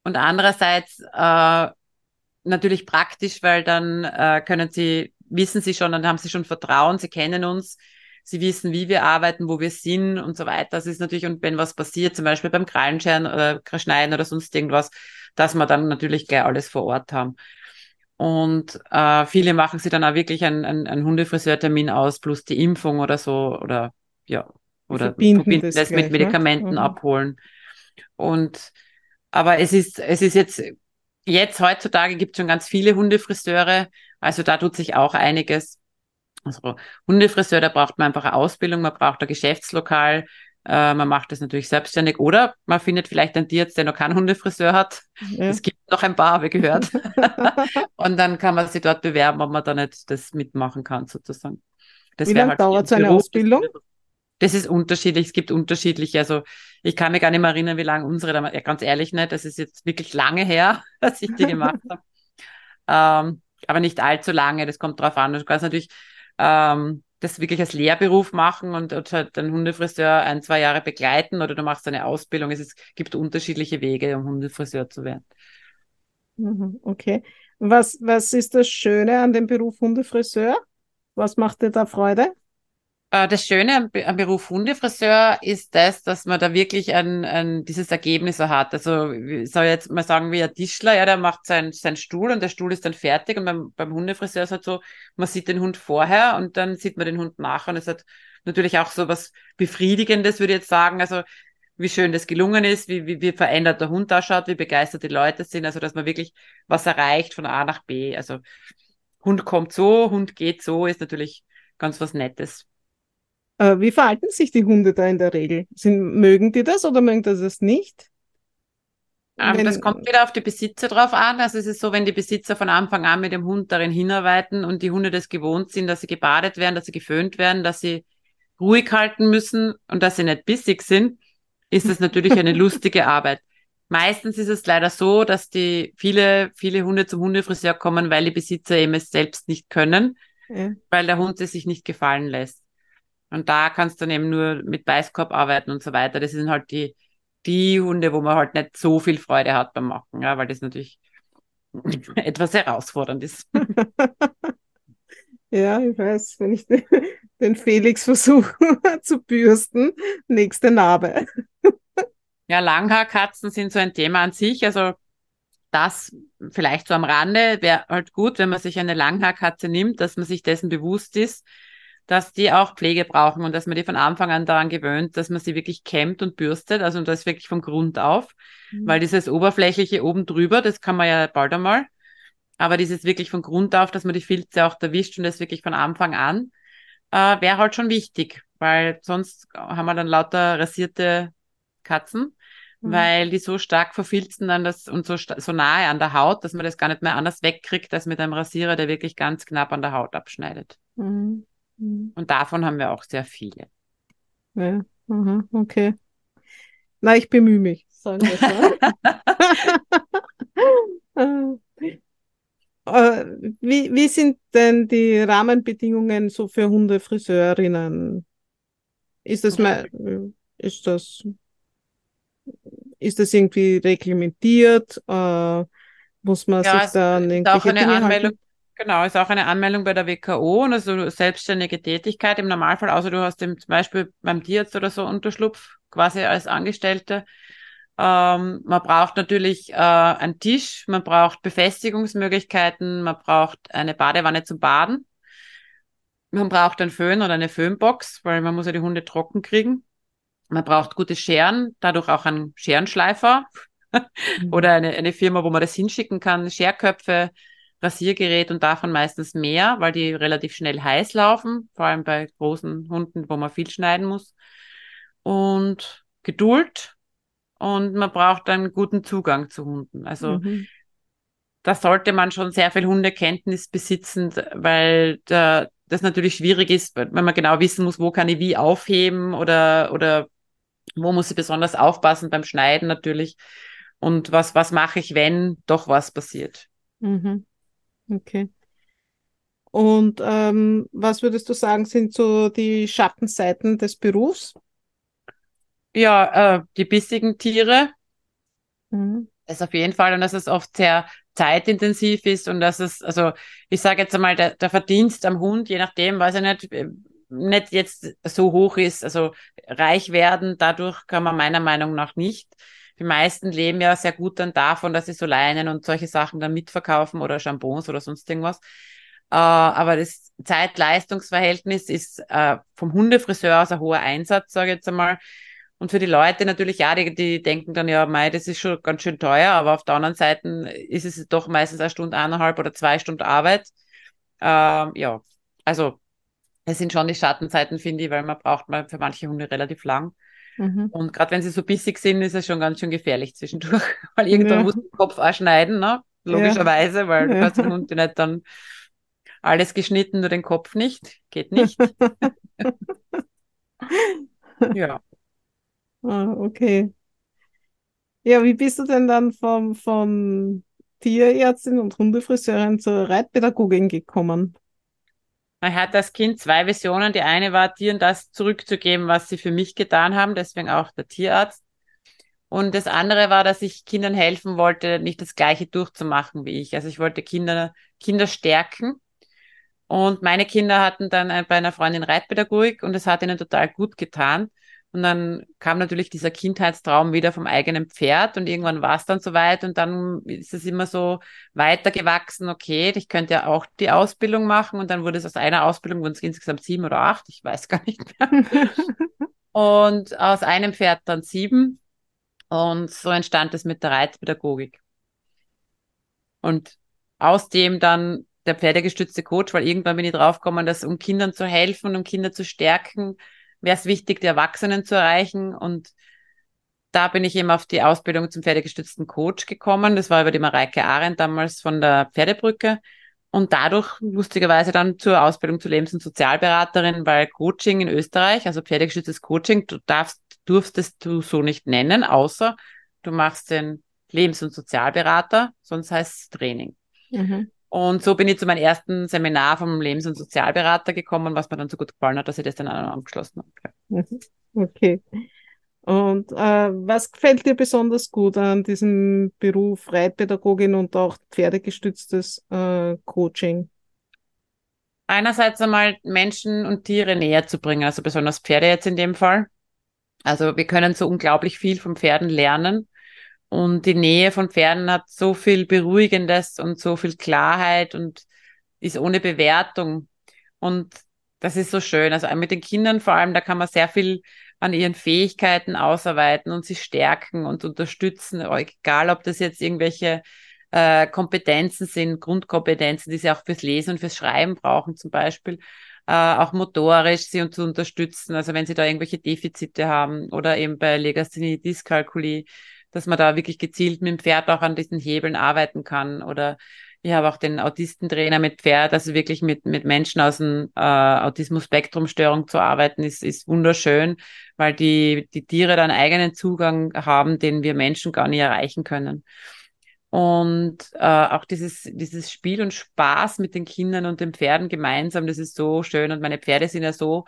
Speaker 2: und andererseits äh, natürlich praktisch, weil dann äh, können sie, wissen sie schon, dann haben sie schon Vertrauen, sie kennen uns, sie wissen, wie wir arbeiten, wo wir sind und so weiter. Das ist natürlich, und wenn was passiert, zum Beispiel beim Krallenscheren oder Schneiden oder sonst irgendwas, dass wir dann natürlich gleich alles vor Ort haben. Und äh, viele machen sie dann auch wirklich einen, einen, einen Hundefriseurtermin aus, plus die Impfung oder so, oder ja, oder verbinden das, das gleich, mit ne? Medikamenten ne? abholen. Und aber es ist, es ist jetzt, jetzt heutzutage gibt es schon ganz viele Hundefriseure, also da tut sich auch einiges. Also Hundefriseur, da braucht man einfach eine Ausbildung, man braucht ein Geschäftslokal, Äh, man macht das natürlich selbstständig oder man findet vielleicht einen Tierarzt, der noch keinen Hundefriseur hat. Ja. Es gibt noch ein paar, habe ich gehört. und dann kann man sich dort bewerben, ob man da nicht das mitmachen kann, sozusagen.
Speaker 1: Das Wie lange halt dauert so eine. Ausbildung?
Speaker 2: Das ist unterschiedlich, es gibt unterschiedliche. Also ich kann mich gar nicht mehr erinnern, wie lange unsere damals, ja, ganz ehrlich nicht, das ist jetzt wirklich lange her, dass ich die gemacht habe. Ähm, aber nicht allzu lange, das kommt drauf an. Du kannst natürlich ähm, das wirklich als Lehrberuf machen und, und halt Hundefriseur ein, zwei Jahre begleiten oder du machst eine Ausbildung. Es ist, gibt unterschiedliche Wege, um Hundefriseur zu werden.
Speaker 1: Mhm, okay. Was, was ist das Schöne an dem Beruf Hundefriseur? Was macht dir da Freude?
Speaker 2: Äh, das Schöne am, Beruf Hundefriseur ist das, dass man da wirklich ein, ein, dieses Ergebnis hat. Also soll jetzt mal sagen, wie ein Tischler, ja, der macht seinen sein Stuhl und der Stuhl ist dann fertig. Und beim, beim Hundefriseur ist halt so, man sieht den Hund vorher und dann sieht man den Hund nachher. Und es hat natürlich auch so was Befriedigendes, würde ich jetzt sagen. Also wie schön das gelungen ist, wie, wie, wie verändert der Hund ausschaut, wie begeistert die Leute sind. Also dass man wirklich was erreicht von A nach B. Also Hund kommt so, Hund geht so, ist natürlich ganz was Nettes.
Speaker 1: Äh, wie verhalten sich die Hunde da in der Regel? Sind, mögen die das oder mögen die das nicht?
Speaker 2: Ähm, das kommt wieder auf die Besitzer drauf an. Also es ist so, wenn die Besitzer von Anfang an mit dem Hund darin hinarbeiten und die Hunde das gewohnt sind, dass sie gebadet werden, dass sie geföhnt werden, dass sie ruhig halten müssen und dass sie nicht bissig sind, ist das natürlich eine lustige Arbeit. Meistens ist es leider so, dass die viele, viele Hunde zum Hundefriseur kommen, weil die Besitzer eben es selbst nicht können, ja. weil der Hund es sich nicht gefallen lässt. Und da kannst du dann eben nur mit Beißkorb arbeiten und so weiter. Das sind halt die, die Hunde, wo man halt nicht so viel Freude hat beim Machen, ja, weil das natürlich etwas herausfordernd ist.
Speaker 1: ja, ich weiß, wenn ich den Felix versuche zu bürsten, nächste Narbe.
Speaker 2: ja, Langhaarkatzen sind so ein Thema an sich. Also das vielleicht so am Rande wäre halt gut, wenn man sich eine Langhaarkatze nimmt, dass man sich dessen bewusst ist, dass die auch Pflege brauchen und dass man die von Anfang an daran gewöhnt, dass man sie wirklich kämmt und bürstet, also das wirklich vom Grund auf, mhm. weil dieses oberflächliche oben drüber, das kann man ja bald einmal, aber dieses wirklich von Grund auf, dass man die Filze auch erwischt und das wirklich von Anfang an, äh, wäre halt schon wichtig, weil sonst haben wir dann lauter rasierte Katzen, mhm. weil die so stark verfilzen dann das und so, so nahe an der Haut, dass man das gar nicht mehr anders wegkriegt, als mit einem Rasierer, der wirklich ganz knapp an der Haut abschneidet. Mhm. Mhm. Und davon haben wir auch sehr viele.
Speaker 1: Ja, aha, okay. Na, ich bemühe mich, sagen wir. Äh, wie, wie sind denn die Rahmenbedingungen so für Hundefriseurinnen? Ist das mal, ist das, ist das irgendwie reglementiert? Äh, muss man
Speaker 2: ja,
Speaker 1: sich da
Speaker 2: an irgendwelche Dinge Anmeldung, halten? Genau, ist auch eine Anmeldung bei der WKO und also selbstständige Tätigkeit im Normalfall, außer du hast zum Beispiel beim Tierarzt oder so Unterschlupf quasi als Angestellte. Ähm, man braucht natürlich äh, einen Tisch, man braucht Befestigungsmöglichkeiten, man braucht eine Badewanne zum Baden. Man braucht einen Föhn oder eine Föhnbox, weil man muss ja die Hunde trocken kriegen. Man braucht gute Scheren, dadurch auch einen Scherenschleifer mhm. oder eine, eine Firma, wo man das hinschicken kann, Scherköpfe, Rasiergerät und davon meistens mehr, weil die relativ schnell heiß laufen, vor allem bei großen Hunden, wo man viel schneiden muss. Und Geduld und man braucht einen guten Zugang zu Hunden. Also mhm. da sollte man schon sehr viel Hundekenntnis besitzen, weil da, das natürlich schwierig ist, wenn man genau wissen muss, wo kann ich wie aufheben oder, oder wo muss ich besonders aufpassen beim Schneiden natürlich. Und was, was mache ich, wenn doch was passiert?
Speaker 1: Mhm. Okay. Und ähm, was würdest du sagen, sind so die Schattenseiten des Berufs?
Speaker 2: Ja, äh, die bissigen Tiere. Mhm. Das auf jeden Fall und dass es oft sehr zeitintensiv ist und dass es, also ich sage jetzt einmal, der, der Verdienst am Hund, je nachdem, weiß ich nicht, äh, nicht jetzt so hoch ist, also reich werden, dadurch kann man meiner Meinung nach nicht die meisten leben ja sehr gut dann davon, dass sie so Leinen und solche Sachen dann mitverkaufen oder Shampoos oder sonst irgendwas. Äh, aber das Zeit-Leistungs-Verhältnis ist äh, vom Hundefriseur aus ein hoher Einsatz, sage ich jetzt einmal. Und für die Leute natürlich, ja, die, die denken dann, ja, mei, das ist schon ganz schön teuer, aber auf der anderen Seite ist es doch meistens eine Stunde, eineinhalb oder zwei Stunden Arbeit. Ähm, ja, also es sind schon die Schattenzeiten, finde ich, weil man braucht mal für manche Hunde relativ lang. Mhm. Und gerade wenn sie so bissig sind, ist es schon ganz schön gefährlich zwischendurch, weil irgendwann ja. muss den Kopf auch schneiden, ne? logischerweise, ja. weil du kannst den Hund nicht dann alles geschnitten, nur den Kopf nicht. Geht nicht.
Speaker 1: ja. Ah, okay. Ja, wie bist du denn dann vom, vom Tierärztin und Hundefriseurin zur Reitpädagogin gekommen?
Speaker 2: Ich hatte als Kind zwei Visionen. Die eine war, Tieren das zurückzugeben, was sie für mich getan haben, deswegen auch der Tierarzt. Und das andere war, dass ich Kindern helfen wollte, nicht das Gleiche durchzumachen wie ich. Also ich wollte Kinder, Kinder stärken. Und meine Kinder hatten dann bei einer Freundin Reitpädagogik und es hat ihnen total gut getan. Und dann kam natürlich dieser Kindheitstraum wieder vom eigenen Pferd und irgendwann war es dann soweit und dann ist es immer so weitergewachsen, okay, ich könnte ja auch die Ausbildung machen und dann wurde es aus einer Ausbildung, wurden es insgesamt sieben oder acht, ich weiß gar nicht mehr. und aus einem Pferd dann sieben und so entstand es mit der Reitpädagogik. Und aus dem dann der pferdegestützte Coach, weil irgendwann bin ich draufgekommen, dass um Kindern zu helfen und um Kinder zu stärken, wäre es wichtig, die Erwachsenen zu erreichen. Und da bin ich eben auf die Ausbildung zum pferdegestützten Coach gekommen. Das war über die Mareike Arendt damals von der Pferdebrücke. Und dadurch lustigerweise dann zur Ausbildung zur Lebens- und Sozialberaterin, weil Coaching in Österreich, also pferdegestütztes Coaching, du darfst, durftest du so nicht nennen, außer du machst den Lebens- und Sozialberater, sonst heißt es Training. Mhm. Und so bin ich zu meinem ersten Seminar vom Lebens- und Sozialberater gekommen, was mir dann so gut gefallen hat, dass ich das dann auch angeschlossen habe.
Speaker 1: Mhm. Okay. Und äh, was gefällt dir besonders gut an diesem Beruf Reitpädagogin und auch pferdegestütztes äh, Coaching?
Speaker 2: Einerseits einmal Menschen und Tiere näher zu bringen, also besonders Pferde jetzt in dem Fall. Also wir können so unglaublich viel von Pferden lernen. Und die Nähe von Pferden hat so viel Beruhigendes und so viel Klarheit und ist ohne Bewertung. Und das ist so schön. Also mit den Kindern vor allem, da kann man sehr viel an ihren Fähigkeiten ausarbeiten und sie stärken und unterstützen, egal ob das jetzt irgendwelche äh, Kompetenzen sind, Grundkompetenzen, die sie auch fürs Lesen und fürs Schreiben brauchen zum Beispiel, äh, auch motorisch sie zu unterstützen, also wenn sie da irgendwelche Defizite haben oder eben bei Legasthenie, Dyskalkulie, dass man da wirklich gezielt mit dem Pferd auch an diesen Hebeln arbeiten kann oder ich habe auch den Autistentrainer mit Pferd, also wirklich mit, mit Menschen aus dem äh, Autismus-Spektrum-Störung zu arbeiten, ist, ist wunderschön, weil die, die Tiere dann eigenen Zugang haben, den wir Menschen gar nicht erreichen können. Und äh, auch dieses, dieses Spiel und Spaß mit den Kindern und den Pferden gemeinsam, das ist so schön. Und meine Pferde sind ja so,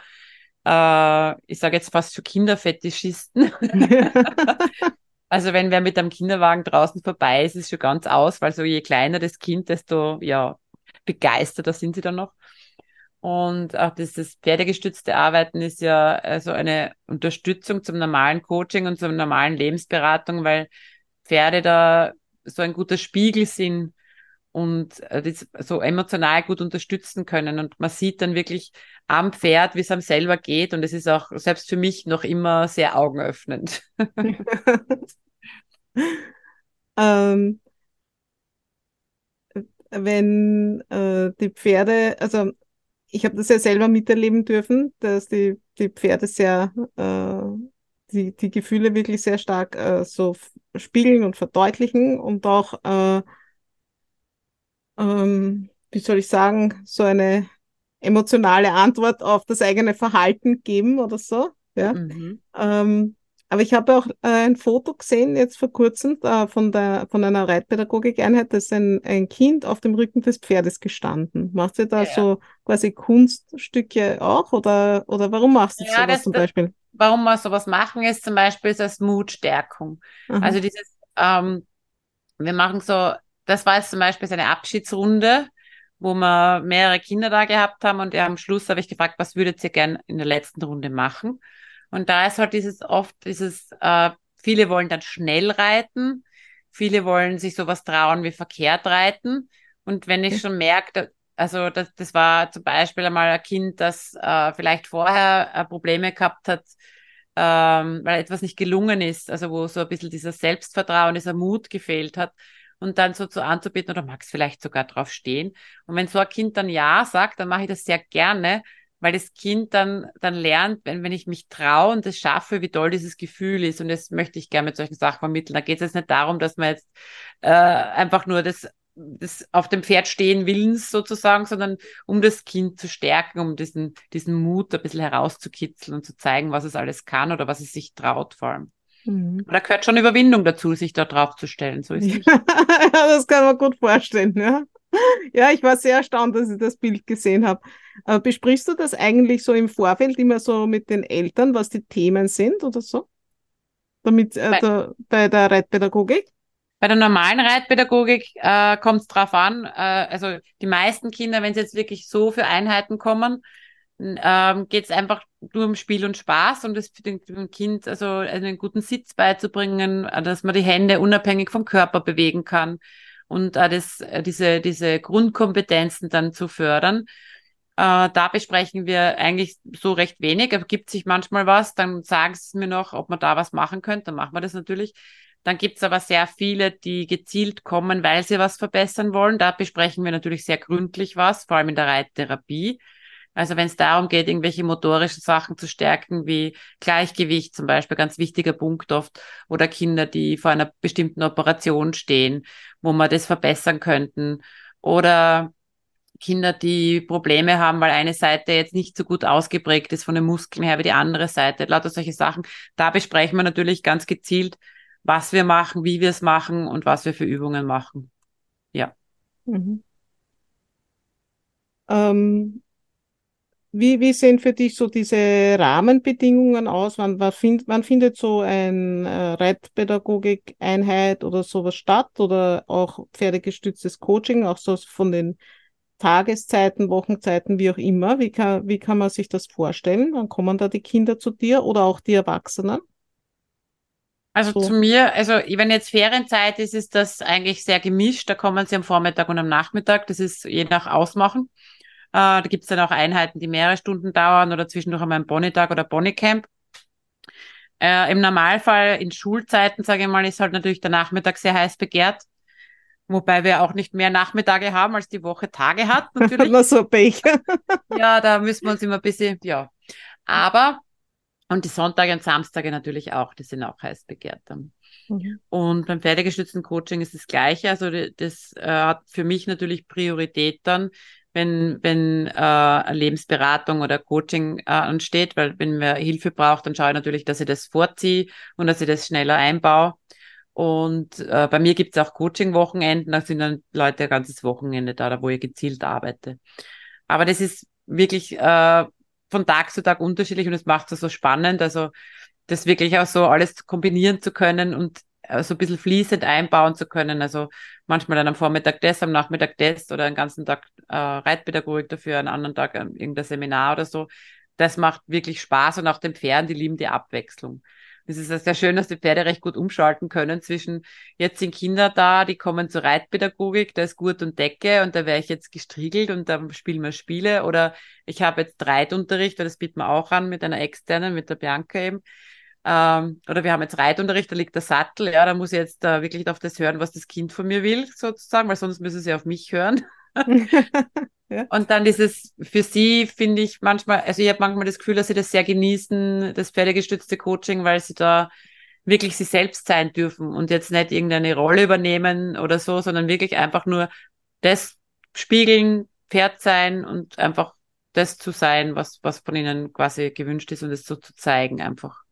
Speaker 2: äh, ich sage jetzt fast so Kinderfetischisten. Also wenn wer mit einem Kinderwagen draußen vorbei ist, ist schon ganz aus, weil so je kleiner das Kind, desto ja begeisterter sind sie dann noch. Und auch dieses pferdegestützte Arbeiten ist ja also eine Unterstützung zum normalen Coaching und zur normalen Lebensberatung, weil Pferde da so ein guter Spiegel sind und äh, das so emotional gut unterstützen können. Und man sieht dann wirklich am Pferd, wie es einem selber geht. Und es ist auch selbst für mich noch immer sehr augenöffnend.
Speaker 1: ähm, wenn äh, die Pferde, also ich habe das ja selber miterleben dürfen, dass die, die Pferde sehr, äh, die, die Gefühle wirklich sehr stark äh, so spiegeln und verdeutlichen und auch, äh, ähm, wie soll ich sagen, so eine emotionale Antwort auf das eigene Verhalten geben oder so. Ja. Mhm. Ähm, aber ich habe auch äh, ein Foto gesehen, jetzt vor kurzem, von, der, von einer Reitpädagogik-Einheit, da ist ein, ein Kind auf dem Rücken des Pferdes gestanden. Machst du da ja, so quasi Kunststücke auch oder, oder warum machst du ja, sowas zum Beispiel?
Speaker 2: Warum wir sowas machen, ist zum Beispiel als Mutstärkung. Aha. Also dieses, ähm, wir machen so, das war jetzt zum Beispiel eine Abschiedsrunde wo wir mehrere Kinder da gehabt haben und am Schluss habe ich gefragt, was würdet ihr gern in der letzten Runde machen? Und da ist halt dieses oft dieses, äh, viele wollen dann schnell reiten, viele wollen sich sowas trauen wie verkehrt reiten. Und wenn ich schon merke, also das, das war zum Beispiel einmal ein Kind, das äh, vielleicht vorher äh, Probleme gehabt hat, ähm, weil etwas nicht gelungen ist, also wo so ein bisschen dieser Selbstvertrauen, dieser Mut gefehlt hat und dann so zu anzubieten oder magst vielleicht sogar drauf stehen. Und wenn so ein Kind dann Ja sagt, dann mache ich das sehr gerne, weil das Kind dann, dann lernt, wenn, wenn ich mich traue und es schaffe, wie toll dieses Gefühl ist. Und das möchte ich gerne mit solchen Sachen vermitteln. Da geht es jetzt nicht darum, dass man jetzt äh, einfach nur das, das auf dem Pferd stehen willens sozusagen, sondern um das Kind zu stärken, um diesen, diesen Mut ein bisschen herauszukitzeln und zu zeigen, was es alles kann oder was es sich traut vor allem. Mhm. Da gehört schon Überwindung dazu, sich da drauf zu stellen. So ist
Speaker 1: ja, das kann man gut vorstellen, ja. Ja, ich war sehr erstaunt, dass ich das Bild gesehen habe. Äh, besprichst du das eigentlich so im Vorfeld immer so mit den Eltern, was die Themen sind oder so? Damit äh, bei, der, bei der Reitpädagogik?
Speaker 2: Bei der normalen Reitpädagogik äh, kommt es drauf an. Äh, also die meisten Kinder, wenn sie jetzt wirklich so für Einheiten kommen, ähm, geht es einfach nur um Spiel und Spaß und das für den Kind also einen guten Sitz beizubringen, äh, dass man die Hände unabhängig vom Körper bewegen kann und äh, das, diese, diese Grundkompetenzen dann zu fördern. Äh, da besprechen wir eigentlich so recht wenig. Ergibt sich manchmal was, dann sagen sie mir noch, ob man da was machen könnte, dann machen wir das natürlich. Dann gibt's aber sehr viele, die gezielt kommen, weil sie was verbessern wollen. Da besprechen wir natürlich sehr gründlich was, vor allem in der Reittherapie. Also wenn es darum geht, irgendwelche motorischen Sachen zu stärken, wie Gleichgewicht zum Beispiel, ganz wichtiger Punkt oft, oder Kinder, die vor einer bestimmten Operation stehen, wo wir das verbessern könnten, oder Kinder, die Probleme haben, weil eine Seite jetzt nicht so gut ausgeprägt ist von den Muskeln her wie die andere Seite, lauter solche Sachen. Da besprechen wir natürlich ganz gezielt, was wir machen, wie wir es machen und was wir für Übungen machen. Ja. Mhm.
Speaker 1: Ähm, wie, wie sehen für dich so diese Rahmenbedingungen aus? Wann, wann, find, wann findet so eine äh, Reitpädagogik-Einheit oder sowas statt? Oder auch pferdegestütztes Coaching, auch so von den Tageszeiten, Wochenzeiten, wie auch immer? Wie kann, wie kann man sich das vorstellen? Wann kommen da die Kinder zu dir oder auch die Erwachsenen?
Speaker 2: Also so. zu mir, also wenn jetzt Ferienzeit ist, ist das eigentlich sehr gemischt. Da kommen sie am Vormittag und am Nachmittag. Das ist je nach Ausmachen. Äh, da gibt es dann auch Einheiten, die mehrere Stunden dauern oder zwischendurch einmal ein Bonitag oder Bonicamp. Äh, Im Normalfall in Schulzeiten, sage ich mal, ist halt natürlich der Nachmittag sehr heiß begehrt. Wobei wir auch nicht mehr Nachmittage haben, als die Woche Tage hat, natürlich.
Speaker 1: Na so Pech.
Speaker 2: ja, da müssen wir uns immer ein bisschen, ja. Aber, und die Sonntage und Samstage natürlich auch, die sind auch heiß begehrt dann. Mhm. Und beim pferdegestützten Coaching ist das Gleiche. Also das äh, hat für mich natürlich Priorität dann, wenn, wenn äh, Lebensberatung oder Coaching äh, ansteht, weil wenn man Hilfe braucht, dann schaue ich natürlich, dass ich das vorziehe und dass ich das schneller einbaue. Und äh, bei mir gibt es auch Coaching-Wochenenden, da sind dann Leute ein ganzes Wochenende da, da wo ich gezielt arbeite. Aber das ist wirklich äh, von Tag zu Tag unterschiedlich und es macht es so spannend, also das wirklich auch so alles kombinieren zu können und so ein bisschen fließend einbauen zu können. Also manchmal dann am Vormittag das, am Nachmittag das oder einen ganzen Tag äh, Reitpädagogik dafür, einen anderen Tag äh, irgendein Seminar oder so. Das macht wirklich Spaß und auch den Pferden, die lieben die Abwechslung. Es ist sehr schön, dass die Pferde recht gut umschalten können zwischen, jetzt sind Kinder da, die kommen zur Reitpädagogik, da ist Gurt und Decke und da wäre ich jetzt gestriegelt und da spielen wir Spiele oder ich habe jetzt Reitunterricht, das bieten wir auch an mit einer externen, mit der Bianca eben. Ähm, oder wir haben jetzt Reitunterricht, da liegt der Sattel, ja, da muss ich jetzt äh, wirklich auf das hören, was das Kind von mir will, sozusagen, weil sonst müssen sie auf mich hören. ja. Und dann dieses für sie finde ich manchmal, also ich habe manchmal das Gefühl, dass sie das sehr genießen, das pferdegestützte Coaching, weil sie da wirklich sie selbst sein dürfen und jetzt nicht irgendeine Rolle übernehmen oder so, sondern wirklich einfach nur das spiegeln, Pferd sein und einfach das zu sein, was, was von ihnen quasi gewünscht ist und es so zu zeigen einfach.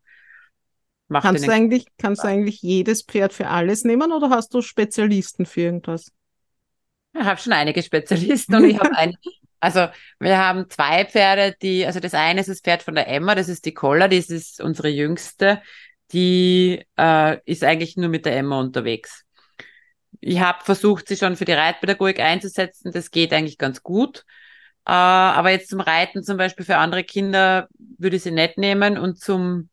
Speaker 1: Macht kannst du eigentlich, kannst du eigentlich jedes Pferd für alles nehmen oder hast du Spezialisten für irgendwas?
Speaker 2: Ich habe schon einige Spezialisten und ich habe ein, also wir haben zwei Pferde, die, also das eine ist das Pferd von der Emma, das ist die Koller, das ist unsere jüngste, die äh, ist eigentlich nur mit der Emma unterwegs. Ich habe versucht, sie schon für die Reitpädagogik einzusetzen, das geht eigentlich ganz gut. Äh, aber jetzt zum Reiten zum Beispiel für andere Kinder würde ich sie nicht nehmen und zum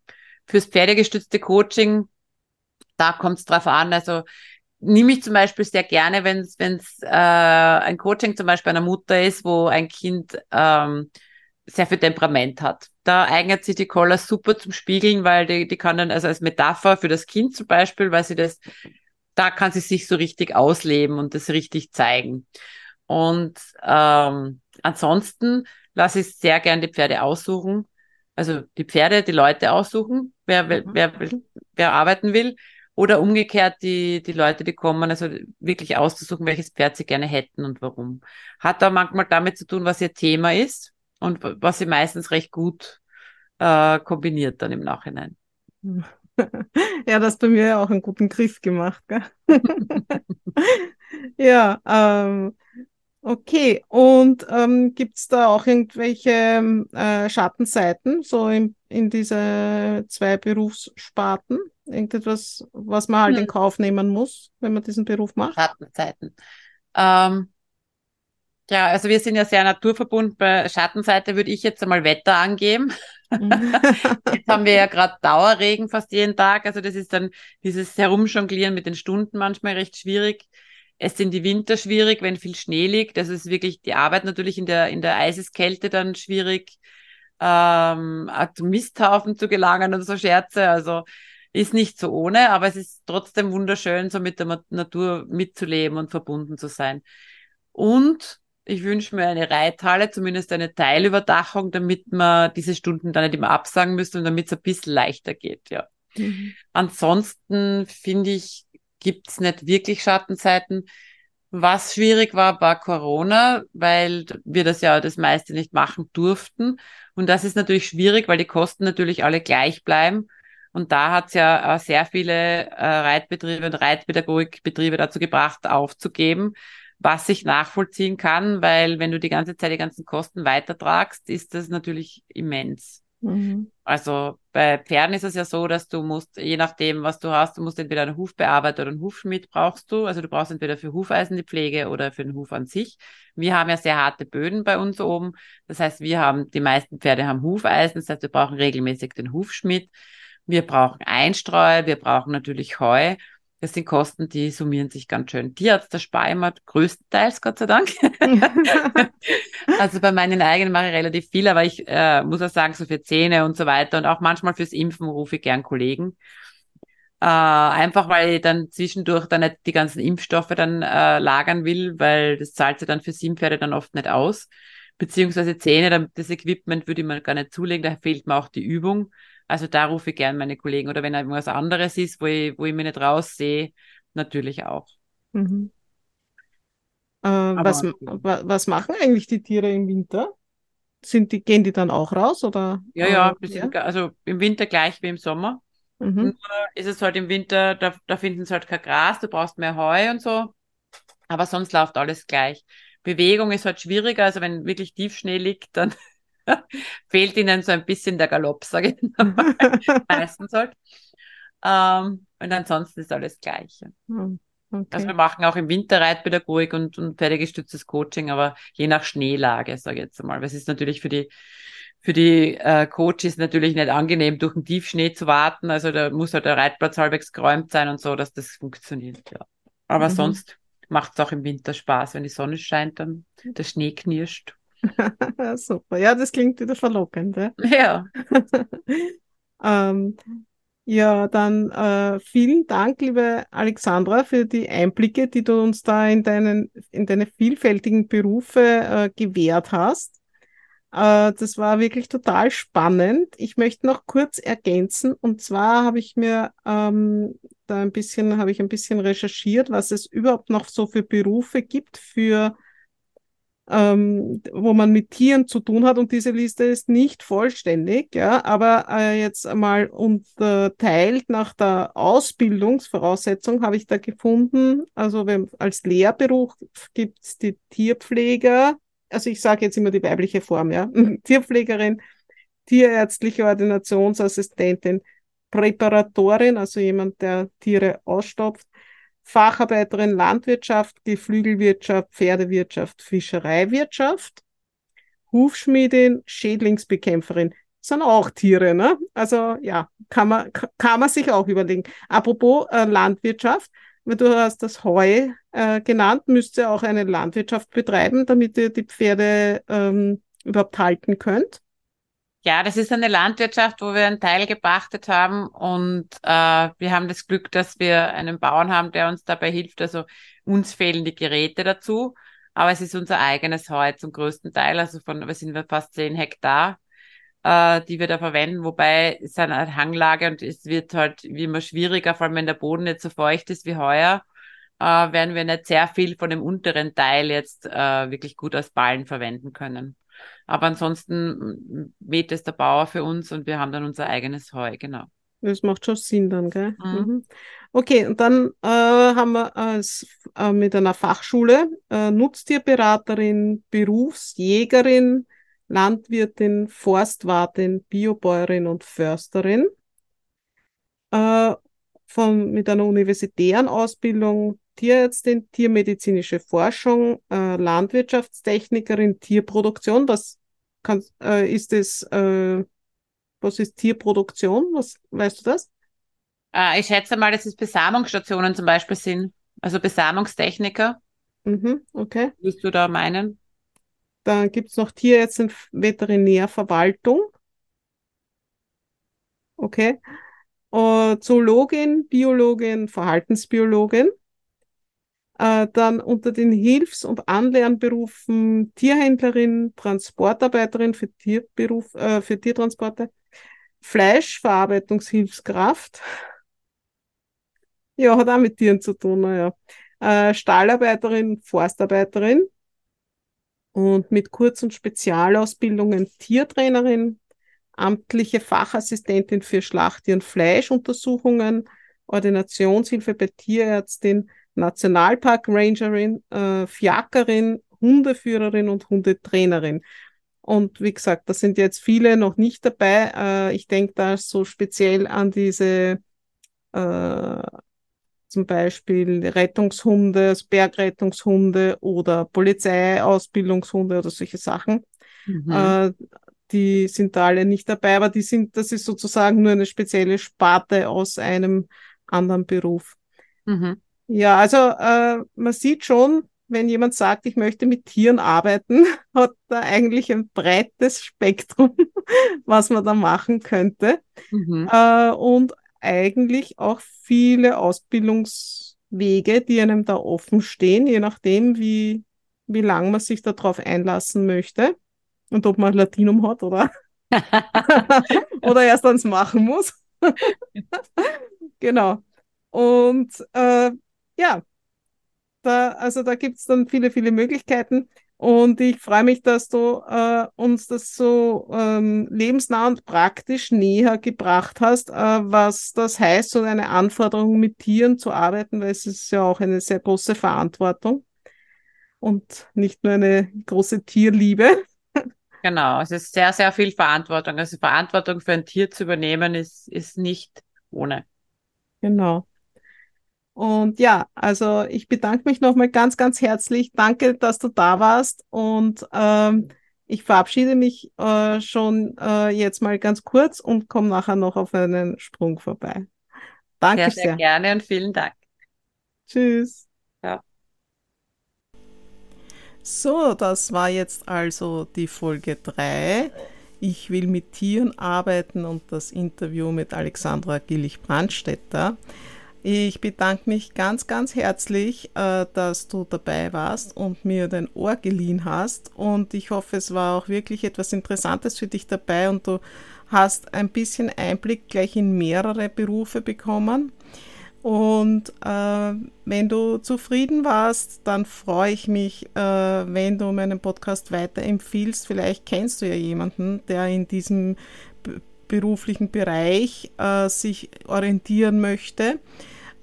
Speaker 2: fürs pferdegestützte Coaching, da kommt es drauf an. Also nehme ich zum Beispiel sehr gerne, wenn es äh, ein Coaching zum Beispiel einer Mutter ist, wo ein Kind ähm, sehr viel Temperament hat. Da eignet sich die Collar super zum Spiegeln, weil die, die kann dann also als Metapher für das Kind zum Beispiel, weil sie das, da kann sie sich so richtig ausleben und das richtig zeigen. Und ähm, ansonsten lasse ich sehr gern die Pferde aussuchen. Also die Pferde, die Leute aussuchen, wer, wer, wer, wer arbeiten will. Oder umgekehrt die, die Leute, die kommen, also wirklich auszusuchen, welches Pferd sie gerne hätten und warum. Hat da manchmal damit zu tun, was ihr Thema ist und was sie meistens recht gut äh, kombiniert dann im Nachhinein.
Speaker 1: Ja, das bei mir ja auch einen guten Griff gemacht. Gell? ja, ähm, okay. Und ähm, gibt es da auch irgendwelche äh, Schattenseiten, so in, in diese zwei Berufssparten? Irgendetwas, was man halt hm. in Kauf nehmen muss, wenn man diesen Beruf macht?
Speaker 2: Schattenseiten. Ähm, ja, also wir sind ja sehr naturverbunden. Bei Schattenseite würde ich jetzt einmal Wetter angeben. jetzt haben wir ja gerade Dauerregen fast jeden Tag. Also das ist dann dieses Herumjonglieren mit den Stunden manchmal recht schwierig. Es sind die Winter schwierig, wenn viel Schnee liegt. Das ist wirklich die Arbeit natürlich in der, in der Eiseskälte dann schwierig, ähm, zum Misthaufen zu gelangen und so Scherze. Also ist nicht so ohne, aber es ist trotzdem wunderschön, so mit der Natur mitzuleben und verbunden zu sein. Und ich wünsche mir eine Reithalle, zumindest eine Teilüberdachung, damit man diese Stunden dann nicht immer absagen müssen und damit es ein bisschen leichter geht, ja. Mhm. Ansonsten finde ich, gibt's nicht wirklich Schattenzeiten. Was schwierig war, war Corona, weil wir das ja das meiste nicht machen durften. Und das ist natürlich schwierig, weil die Kosten natürlich alle gleich bleiben. Und da hat es ja äh, sehr viele äh, Reitbetriebe und Reitpädagogikbetriebe dazu gebracht, aufzugeben, was ich nachvollziehen kann, weil wenn du die ganze Zeit die ganzen Kosten weitertragst, ist das natürlich immens. Mhm. Also bei Pferden ist es ja so, dass du musst, je nachdem, was du hast, du musst entweder einen Hufbearbeiter oder einen Hufschmied brauchst du. Also du brauchst entweder für Hufeisen die Pflege oder für den Huf an sich. Wir haben ja sehr harte Böden bei uns oben. Das heißt, wir haben, die meisten Pferde haben Hufeisen. Das heißt, wir brauchen regelmäßig den Hufschmied. Wir brauchen Einstreu, wir brauchen natürlich Heu. Das sind Kosten, die summieren sich ganz schön. Tierarzt, der spare größtenteils, Gott sei Dank. also bei meinen eigenen mache ich relativ viel, aber ich äh, muss auch sagen, so für Zähne und so weiter und auch manchmal fürs Impfen rufe ich gern Kollegen. Äh, einfach weil ich dann zwischendurch dann nicht die ganzen Impfstoffe dann äh, lagern will, weil das zahlt sich dann für sieben Pferde dann oft nicht aus. Beziehungsweise Zähne, das Equipment würde ich mir gar nicht zulegen, da fehlt mir auch die Übung. Also da rufe ich gern meine Kollegen oder wenn irgendwas anderes ist, wo ich, wo ich mich nicht raussehe, natürlich auch. Mhm.
Speaker 1: Äh, was, was machen eigentlich die Tiere im Winter? Sind die, gehen die dann auch raus oder?
Speaker 2: Ja, ja, äh, ja? also im Winter gleich wie im Sommer. Mhm. Nur ist es halt im Winter, da, da finden sie halt kein Gras, du brauchst mehr Heu und so. Aber sonst läuft alles gleich. Bewegung ist halt schwieriger, also wenn wirklich Tiefschnee liegt, dann fehlt ihnen so ein bisschen der Galopp, sage ich mal. Meistens halt. Ähm, und ansonsten ist alles Gleiche. Hm, okay. Also wir machen auch im Winter Reitpädagogik und, und pferdegestütztes Coaching, aber je nach Schneelage, sage ich jetzt mal. Weil es ist natürlich für die für die äh, Coaches natürlich nicht angenehm, durch den Tiefschnee zu warten. Also da muss halt der Reitplatz halbwegs geräumt sein und so, dass das funktioniert, ja. Aber mhm. sonst macht es auch im Winter Spaß, wenn die Sonne scheint, dann der Schnee knirscht.
Speaker 1: Super, ja, das klingt wieder verlockend. Ja.
Speaker 2: Ja,
Speaker 1: ähm, ja dann äh, vielen Dank, liebe Alexandra, für die Einblicke, die du uns da in, deinen, in deine vielfältigen Berufe äh, gewährt hast. Äh, das war wirklich total spannend. Ich möchte noch kurz ergänzen, und zwar habe ich mir ähm, da ein bisschen, habe ich ein bisschen recherchiert, was es überhaupt noch so für Berufe gibt für ähm, wo man mit Tieren zu tun hat und diese Liste ist nicht vollständig, ja, aber äh, jetzt einmal unterteilt nach der Ausbildungsvoraussetzung habe ich da gefunden, also wenn, als Lehrberuf gibt es die Tierpfleger, also ich sage jetzt immer die weibliche Form, ja, Tierpflegerin, tierärztliche Ordinationsassistentin, Präparatorin, also jemand, der Tiere ausstopft, Facharbeiterin Landwirtschaft, Geflügelwirtschaft, Pferdewirtschaft, Fischereiwirtschaft, Hufschmiedin, Schädlingsbekämpferin. Das sind auch Tiere, ne? Also ja, kann man, kann man sich auch überlegen. Apropos äh, Landwirtschaft, weil du hast das Heu äh, genannt, müsst auch eine Landwirtschaft betreiben, damit ihr die Pferde ähm, überhaupt halten könnt.
Speaker 2: Ja, das ist eine Landwirtschaft, wo wir einen Teil gepachtet haben und äh, wir haben das Glück, dass wir einen Bauern haben, der uns dabei hilft. Also uns fehlen die Geräte dazu, aber es ist unser eigenes Heu zum größten Teil. Also von, wir sind wir fast zehn Hektar, äh, die wir da verwenden, wobei es eine Hanglage und es wird halt wie immer schwieriger, vor allem wenn der Boden nicht so feucht ist wie heuer, äh, werden wir nicht sehr viel von dem unteren Teil jetzt äh, wirklich gut als Ballen verwenden können. Aber ansonsten mäht es der Bauer für uns und wir haben dann unser eigenes Heu, genau.
Speaker 1: Das macht schon Sinn dann, gell? Mhm. Mhm. Okay, und dann äh, haben wir als, äh, mit einer Fachschule äh, Nutztierberaterin, Berufsjägerin, Landwirtin, Forstwartin, Biobäuerin und Försterin. Äh, von, mit einer universitären Ausbildung, Tierärztin, tiermedizinische Forschung, äh, Landwirtschaftstechnikerin, Tierproduktion. Was kann, äh, ist es, äh, was ist Tierproduktion? Was weißt du das?
Speaker 2: Äh, ich schätze mal, dass es Besamungsstationen zum Beispiel sind. Also Besamungstechniker.
Speaker 1: Mhm, okay.
Speaker 2: Würdest du da meinen?
Speaker 1: Dann gibt es noch Tierärztin, Veterinärverwaltung. Okay. Uh, Zoologin, Biologin, Verhaltensbiologin. Uh, dann unter den Hilfs- und Anlernberufen Tierhändlerin, Transportarbeiterin für, Tierberuf, uh, für Tiertransporte, Fleischverarbeitungshilfskraft. Ja, hat auch mit Tieren zu tun, naja. Äh, Stallarbeiterin, Forstarbeiterin und mit Kurz- und Spezialausbildungen Tiertrainerin, amtliche Fachassistentin für Schlachttier- und Fleischuntersuchungen, Ordinationshilfe bei Tierärztin, Nationalpark-Rangerin, äh, Fiakerin, Hundeführerin und Hundetrainerin. Und wie gesagt, da sind jetzt viele noch nicht dabei. Äh, ich denke da so speziell an diese äh, zum Beispiel Rettungshunde, Bergrettungshunde oder Polizeiausbildungshunde oder solche Sachen. Mhm. Äh, die sind da alle nicht dabei, aber die sind, das ist sozusagen nur eine spezielle Sparte aus einem anderen Beruf. Mhm. Ja, also äh, man sieht schon, wenn jemand sagt, ich möchte mit Tieren arbeiten, hat da eigentlich ein breites Spektrum, was man da machen könnte. Mhm. Äh, und eigentlich auch viele Ausbildungswege, die einem da offen stehen, je nachdem, wie, wie lang man sich darauf einlassen möchte und ob man Latinum hat oder, oder erst ans Machen muss. genau. Und äh, ja, da, also da gibt es dann viele, viele Möglichkeiten. Und ich freue mich, dass du äh, uns das so ähm, lebensnah und praktisch näher gebracht hast, äh, was das heißt, so eine Anforderung mit Tieren zu arbeiten, weil es ist ja auch eine sehr große Verantwortung und nicht nur eine große Tierliebe.
Speaker 2: Genau, es ist sehr, sehr viel Verantwortung. Also Verantwortung für ein Tier zu übernehmen ist, ist nicht ohne.
Speaker 1: Genau. Und ja, also ich bedanke mich nochmal ganz, ganz herzlich. Danke, dass du da warst. Und ähm, ich verabschiede mich äh, schon äh, jetzt mal ganz kurz und komme nachher noch auf einen Sprung vorbei. Danke
Speaker 2: sehr. Sehr, sehr gerne und vielen Dank.
Speaker 1: Tschüss. Ja. So, das war jetzt also die Folge 3. Ich will mit Tieren arbeiten und das Interview mit Alexandra Gillich-Brandstetter. Ich bedanke mich ganz, ganz herzlich, äh, dass du dabei warst und mir dein Ohr geliehen hast. Und ich hoffe, es war auch wirklich etwas Interessantes für dich dabei und du hast ein bisschen Einblick gleich in mehrere Berufe bekommen. Und äh, wenn du zufrieden warst, dann freue ich mich, äh, wenn du meinen Podcast weiterempfiehlst. Vielleicht kennst du ja jemanden, der in diesem beruflichen Bereich äh, sich orientieren möchte.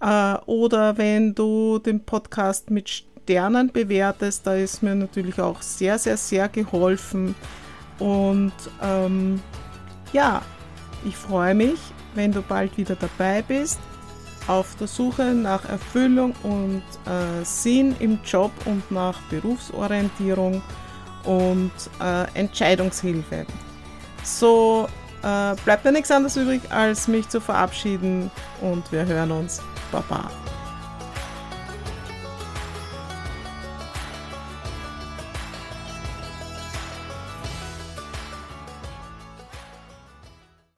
Speaker 1: Äh, oder wenn du den Podcast mit Sternen bewertest, da ist mir natürlich auch sehr, sehr, sehr geholfen. Und ähm, ja, ich freue mich, wenn du bald wieder dabei bist, auf der Suche nach Erfüllung und äh, Sinn im Job und nach Berufsorientierung und äh, Entscheidungshilfe. So äh, bleibt mir nichts anderes übrig, als mich zu verabschieden und wir hören uns. Baba.